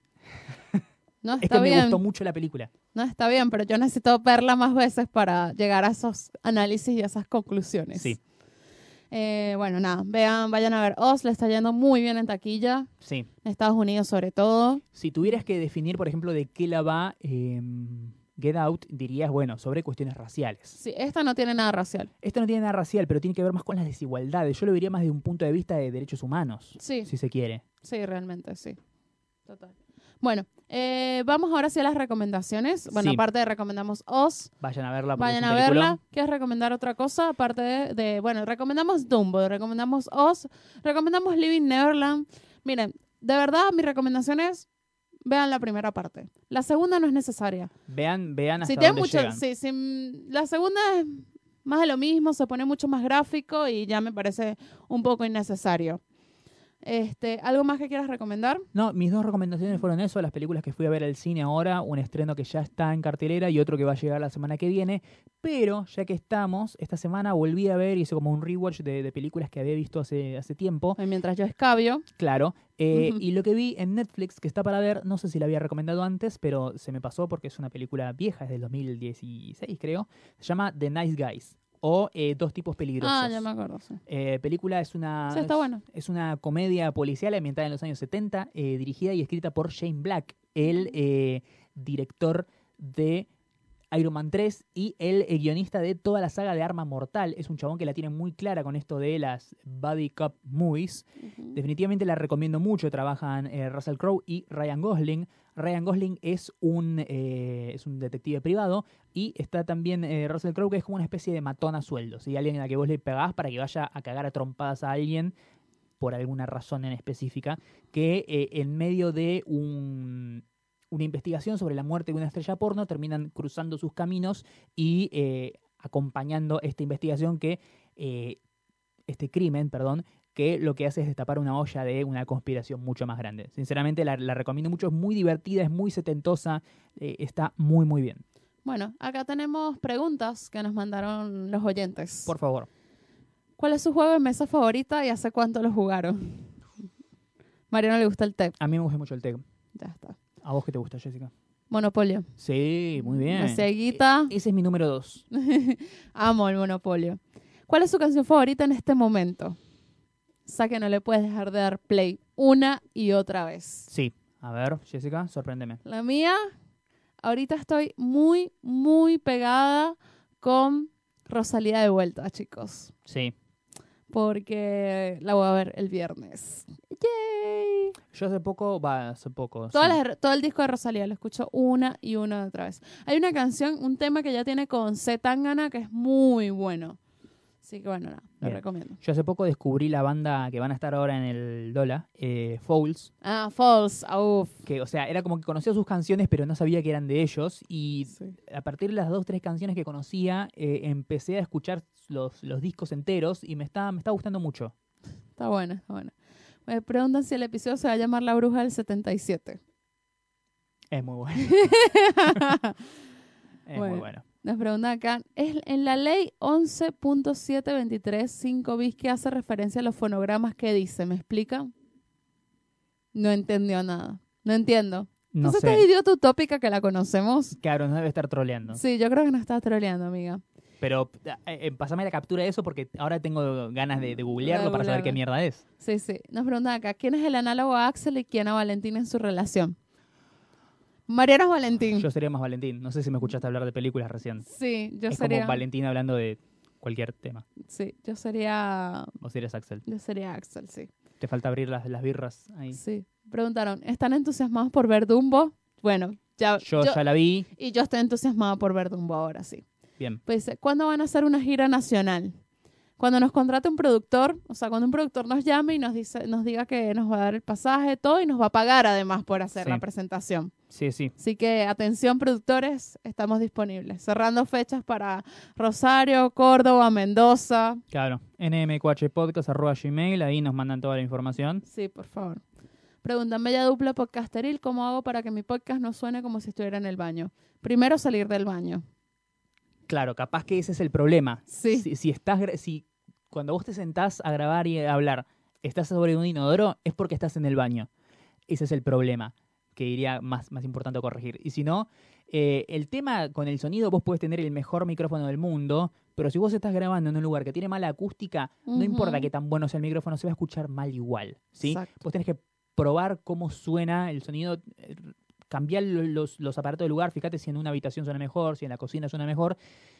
No, Es está que me bien. gustó mucho la película. No, está bien, pero yo necesito verla más veces para llegar a esos análisis y a esas conclusiones. Sí. Eh, bueno, nada, vean, vayan a ver Oz, le está yendo muy bien en taquilla, Sí. en Estados Unidos sobre todo. Si tuvieras que definir, por ejemplo, de qué la va eh, Get Out, dirías, bueno, sobre cuestiones raciales. Sí, esta no tiene nada racial. Esto no tiene nada racial, pero tiene que ver más con las desigualdades. Yo lo vería más desde un punto de vista de derechos humanos, Sí, si se quiere. sí, realmente, sí. Total. Bueno, eh, vamos ahora sí a las recomendaciones. Bueno, Sí. aparte de recomendamos Oz, Vayan a verla. vayan a verla. ¿Quieres recomendar otra cosa? Aparte de, de- bueno, recomendamos Dumbo, recomendamos Oz, recomendamos Living Neverland. Miren, de verdad, mi recomendación es vean la primera parte. La segunda no es necesaria. Vean, vean hasta Si tiene dónde mucho, llegan. sí, mm, la segunda es más de lo mismo, se pone mucho más gráfico y ya me parece un poco innecesario. Este, ¿algo más que quieras recomendar? No, mis dos recomendaciones fueron eso, las películas que fui a ver al cine ahora, un estreno que ya está en cartelera y otro que va a llegar la semana que viene, pero ya que estamos, esta semana volví a ver, hice como un rewatch de, de películas que había visto hace, hace tiempo, Mientras yo escabio. claro, eh, y lo que vi en Netflix que está para ver, no sé si la había recomendado antes, pero se me pasó porque es una película vieja, es del 2016 creo, se llama The Nice Guys o eh, Dos tipos peligrosos. Ah, ya me acuerdo. Sí, Eh, película es una Sí, está es- bueno. es una comedia policial ambientada en los años 70, eh, dirigida y escrita por Shane Black, el director de Iron Man 3 y el guionista de toda la saga de Arma Mortal. Es un chabón que la tiene muy clara con esto de las Buddy Cop movies. Definitivamente la recomiendo mucho. Trabajan Russell Crowe y Ryan Gosling. Ryan Gosling es un, eh, es un detective privado y está también eh, Russell Crowe que es como una especie de matón a sueldo. ¿sí? Alguien a la que vos le pegás para que vaya a cagar a trompadas a alguien por alguna razón en específica, que eh, en medio de un- una investigación sobre la muerte de una estrella porno terminan cruzando sus caminos y acompañando esta investigación que, este crimen, perdón, que lo que hace es destapar una olla de una conspiración mucho más grande. Sinceramente la, la recomiendo mucho, es muy divertida, es muy setentosa, eh, está muy muy bien. Bueno, acá tenemos preguntas que nos mandaron los oyentes. Por favor. ¿Cuál es su juego de mesa favorita y hace cuánto lo jugaron? Mariano le gusta el TEP. A mí me gusta mucho el TEC. Ya está. ¿A vos qué te gusta, Jessica? Monopolio. Sí, muy bien. La cieguita. E- ese es mi número dos. Amo el Monopolio. ¿Cuál es su canción favorita en este momento? O sea que no le puedes dejar de dar play una y otra vez. Sí. A ver, Jessica, sorpréndeme. La mía, ahorita estoy muy, muy pegada con Rosalía de vuelta, chicos. Sí. Porque la voy a ver el viernes. ¡Yay! Yo hace poco, va, hace poco. Todas sí. las- todo el disco de Rosalía lo escucho una y una otra vez. Hay una canción, un tema que ya tiene con C. Tangana que es muy bueno. Así que bueno, nada, lo Bien. recomiendo. Yo hace poco descubrí la banda que van a estar ahora en el Dola, eh, Fouls, Ah, False, ah, uf. que, o sea, era como que conocía sus canciones, pero no sabía que eran de ellos. Y Sí. a partir de las dos, tres canciones que conocía, eh, empecé a escuchar los, los discos enteros y me está, me está gustando mucho. Está bueno, está bueno. Me preguntan si el episodio se va a llamar La Bruja del 77. Es muy bueno. es Bueno. muy bueno. Nos preguntan acá, ¿es en la ley 11.723 5 bis que hace referencia a los fonogramas que dice? ¿Me explica? No entendió nada. No entiendo. No Entonces sé. esta idiota utópica que la conocemos. Claro, no debe estar troleando. Sí, yo creo que nos está troleando, amiga. Pero eh, eh, pasame la captura de eso porque ahora tengo ganas de, de googlearlo De para saber qué mierda es. Sí, sí. Nos preguntan acá, ¿quién es el análogo a Axel y quién a Valentín en su relación? Mariano es Valentín. Yo sería más Valentín. No sé si me escuchaste hablar de películas recién. sí, yo es sería. como Valentín hablando de cualquier tema. Sí, yo sería. O si eres Axel. Yo sería Axel, sí. Te falta abrir las, las birras ahí. Sí. Preguntaron, ¿están entusiasmados por ver Dumbo? Bueno, ya. Yo, yo- ya la vi. Y yo estoy entusiasmada por ver Dumbo ahora, sí. Bien. Pues, ¿cuándo van a hacer una gira nacional? Cuando nos contrate un productor, o sea, cuando un productor nos llame y nos dice, nos diga que nos va a dar el pasaje, todo, y nos va a pagar además por hacer Sí. la presentación. Sí, sí. Así que atención productores, estamos disponibles. Cerrando fechas para Rosario, Córdoba, Mendoza. Claro. nmqhpodcast.gmail. Ahí nos mandan toda la información. Sí, por favor. Preguntan, Bella Dupla Podcasteril, ¿cómo hago para que mi podcast no suene como si estuviera en el baño? Primero salir del baño. Claro, capaz que ese es el problema. Sí. Si, si estás, si cuando vos te sentás a grabar y a hablar, estás sobre un inodoro, es porque estás en el baño. Ese es el problema que diría más, más importante corregir. Y si no, eh, el tema con el sonido, vos puedes tener el mejor micrófono del mundo, pero si vos estás grabando en un lugar que tiene mala acústica, no importa qué tan bueno sea el micrófono, se va a escuchar mal igual. ¿sí? Exacto. Vos tenés que probar cómo suena el sonido, eh, cambiar lo- los, los aparatos del lugar, fíjate si en una habitación suena mejor, si en la cocina suena mejor,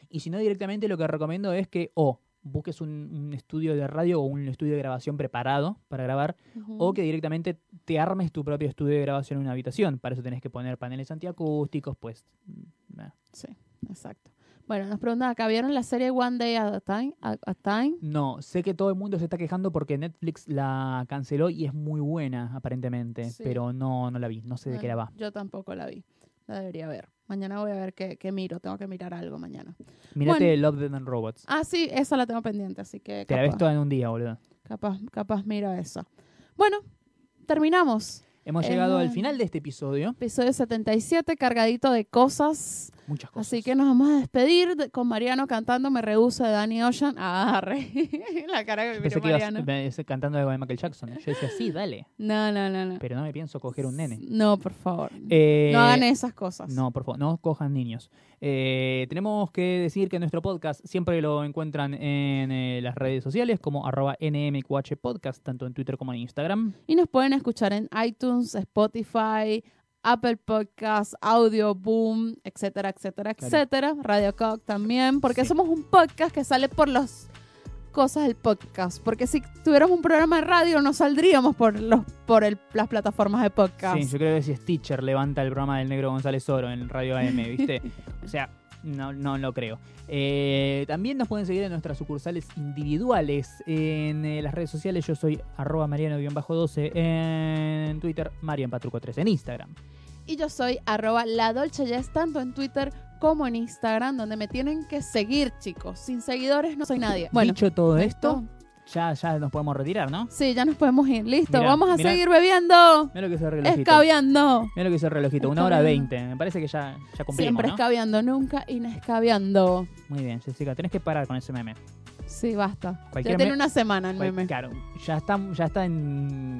y si no directamente lo que recomiendo es que o busques un, un estudio de radio o un estudio de grabación preparado para grabar, o que directamente te armes tu propio estudio de grabación en una habitación. Para eso tenés que poner paneles antiacústicos, pues... mm. Sí, exacto. Bueno, nos preguntan acá, ¿vieron la serie One Day at a Time? A, a time? No, sé que todo el mundo se está quejando porque Netflix la canceló y es muy buena, aparentemente, Sí. pero no, no la vi, no sé de qué la va. Yo tampoco la vi. La debería ver. Mañana voy a ver qué, qué miro. Tengo que mirar algo mañana. Mirate Bueno. Love, Death and Robots. Ah, sí, esa la tengo pendiente, así que Te la ves toda en un día, boludo. capaz, capaz miro esa. Bueno, terminamos. Hemos Eh, llegado al no. final de este episodio. Episodio 77, cargadito de cosas. Muchas cosas. Así que nos vamos a despedir de- con Mariano cantando Me Rehuso de Danny Ocean. Ah, re. la cara que me miró que ibas Mariano. ese- cantando algo de Michael Jackson. Yo decía, sí, dale. No, no, no, no. Pero no me pienso coger un nene. No, por favor. Eh, no hagan esas cosas. No, por favor, no cojan niños. Eh, tenemos que decir que nuestro podcast siempre lo encuentran en eh, las redes sociales como arroba nmqh podcast, tanto en Twitter como en Instagram. Y nos pueden escuchar en iTunes, Spotify, Apple Podcasts, Audio Boom, etcétera, etcétera, Claro. etcétera. Radio Cock también, porque Sí. somos un podcast que sale por las cosas del podcast. Porque si tuviéramos un programa de radio, no saldríamos por los por el- las plataformas de podcast. Sí, yo creo que si Stitcher levanta el programa del negro González Oro en Radio AM, ¿viste? o sea, no, no lo creo. Eh, también nos pueden seguir en nuestras sucursales individuales en eh, las redes sociales. Yo soy arroba mariano-12 en Twitter, marianpatruco3 en Instagram. Y yo soy arroba la Dolce tanto en Twitter como en Instagram, donde me tienen que seguir, chicos. Sin seguidores no soy nadie. Bueno, Dicho todo esto, ya, ya nos podemos retirar, ¿no? Sí, ya nos podemos ir. Listo, Mirá, vamos a mirá. seguir bebiendo. Mira lo que es el relojito. Escabeando. Mira lo que es el relojito, una hora veinte. Me parece que ya, ya cumplimos, Siempre ¿no? escabeando, nunca inescabeando. Muy bien, Jessica, tenés que parar con ese meme. Sí, basta. Cualquier ya tiene una semana el meme. Claro, ya está, ya está en,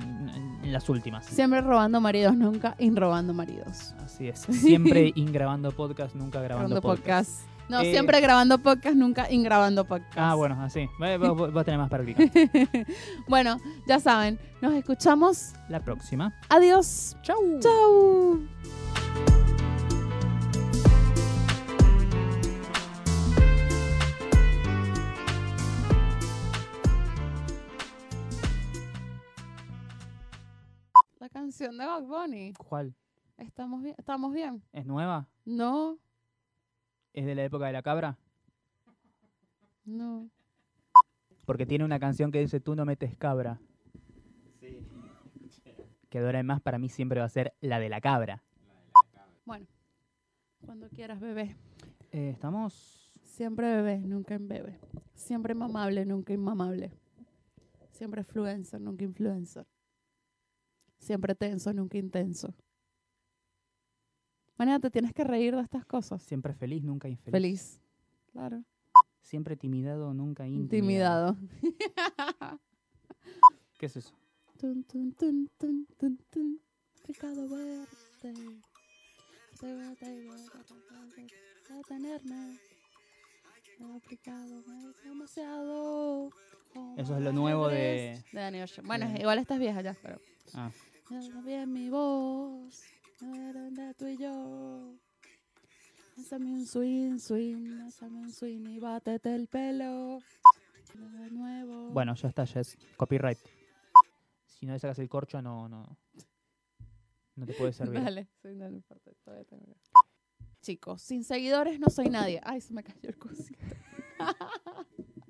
en las últimas. Siempre robando maridos, nunca inrobando maridos. Así es. Siempre ingrabando podcast, nunca grabando, Grabando podcast. podcast. No, Eh, siempre grabando podcast, nunca ingrabando podcast. Ah, bueno, así. Vos, vos- vos tenés más práctica. Bueno, ya saben, nos escuchamos. La próxima. Adiós. Chau. Chau. La canción de Bad Bunny. ¿Cuál? ¿Estamos bien? ¿Estamos bien? ¿Es nueva? No, ¿Es de la época de la cabra? no. Porque tiene una canción que dice Tú no metes cabra. Que de ahora más para mí siempre va a ser la de la cabra. Bueno, cuando quieras, bebé. Eh, Estamos. Siempre bebé, nunca en bebé. Siempre mamable, nunca inmamable. Siempre influencer, nunca influencer. Siempre tenso, nunca intenso. Mañana te tienes que reír de estas cosas. Siempre feliz, nunca infeliz. Feliz. Claro. Siempre timidado, nunca intimidado. Intimidado. ¿Qué es eso? Tun, tun, tun, tun, tun, tun. Pecado verde. Te voy a tenerme. Aplicado demasiado. Eso es lo nuevo de- De Ocean. Bueno, igual estás vieja ya, pero. Ah, bien mi voz. A ver dónde tú y yo. Hazme un swing, swing. Hazme un swing y bátete el pelo. De nuevo. Bueno, ya está, ya es copyright. Si no le sacas el corcho, no, no, no te puede servir. Dale, sí, no, no importa, todavía tengo Chicos, sin seguidores no soy nadie. Ay, se me cayó el cosito.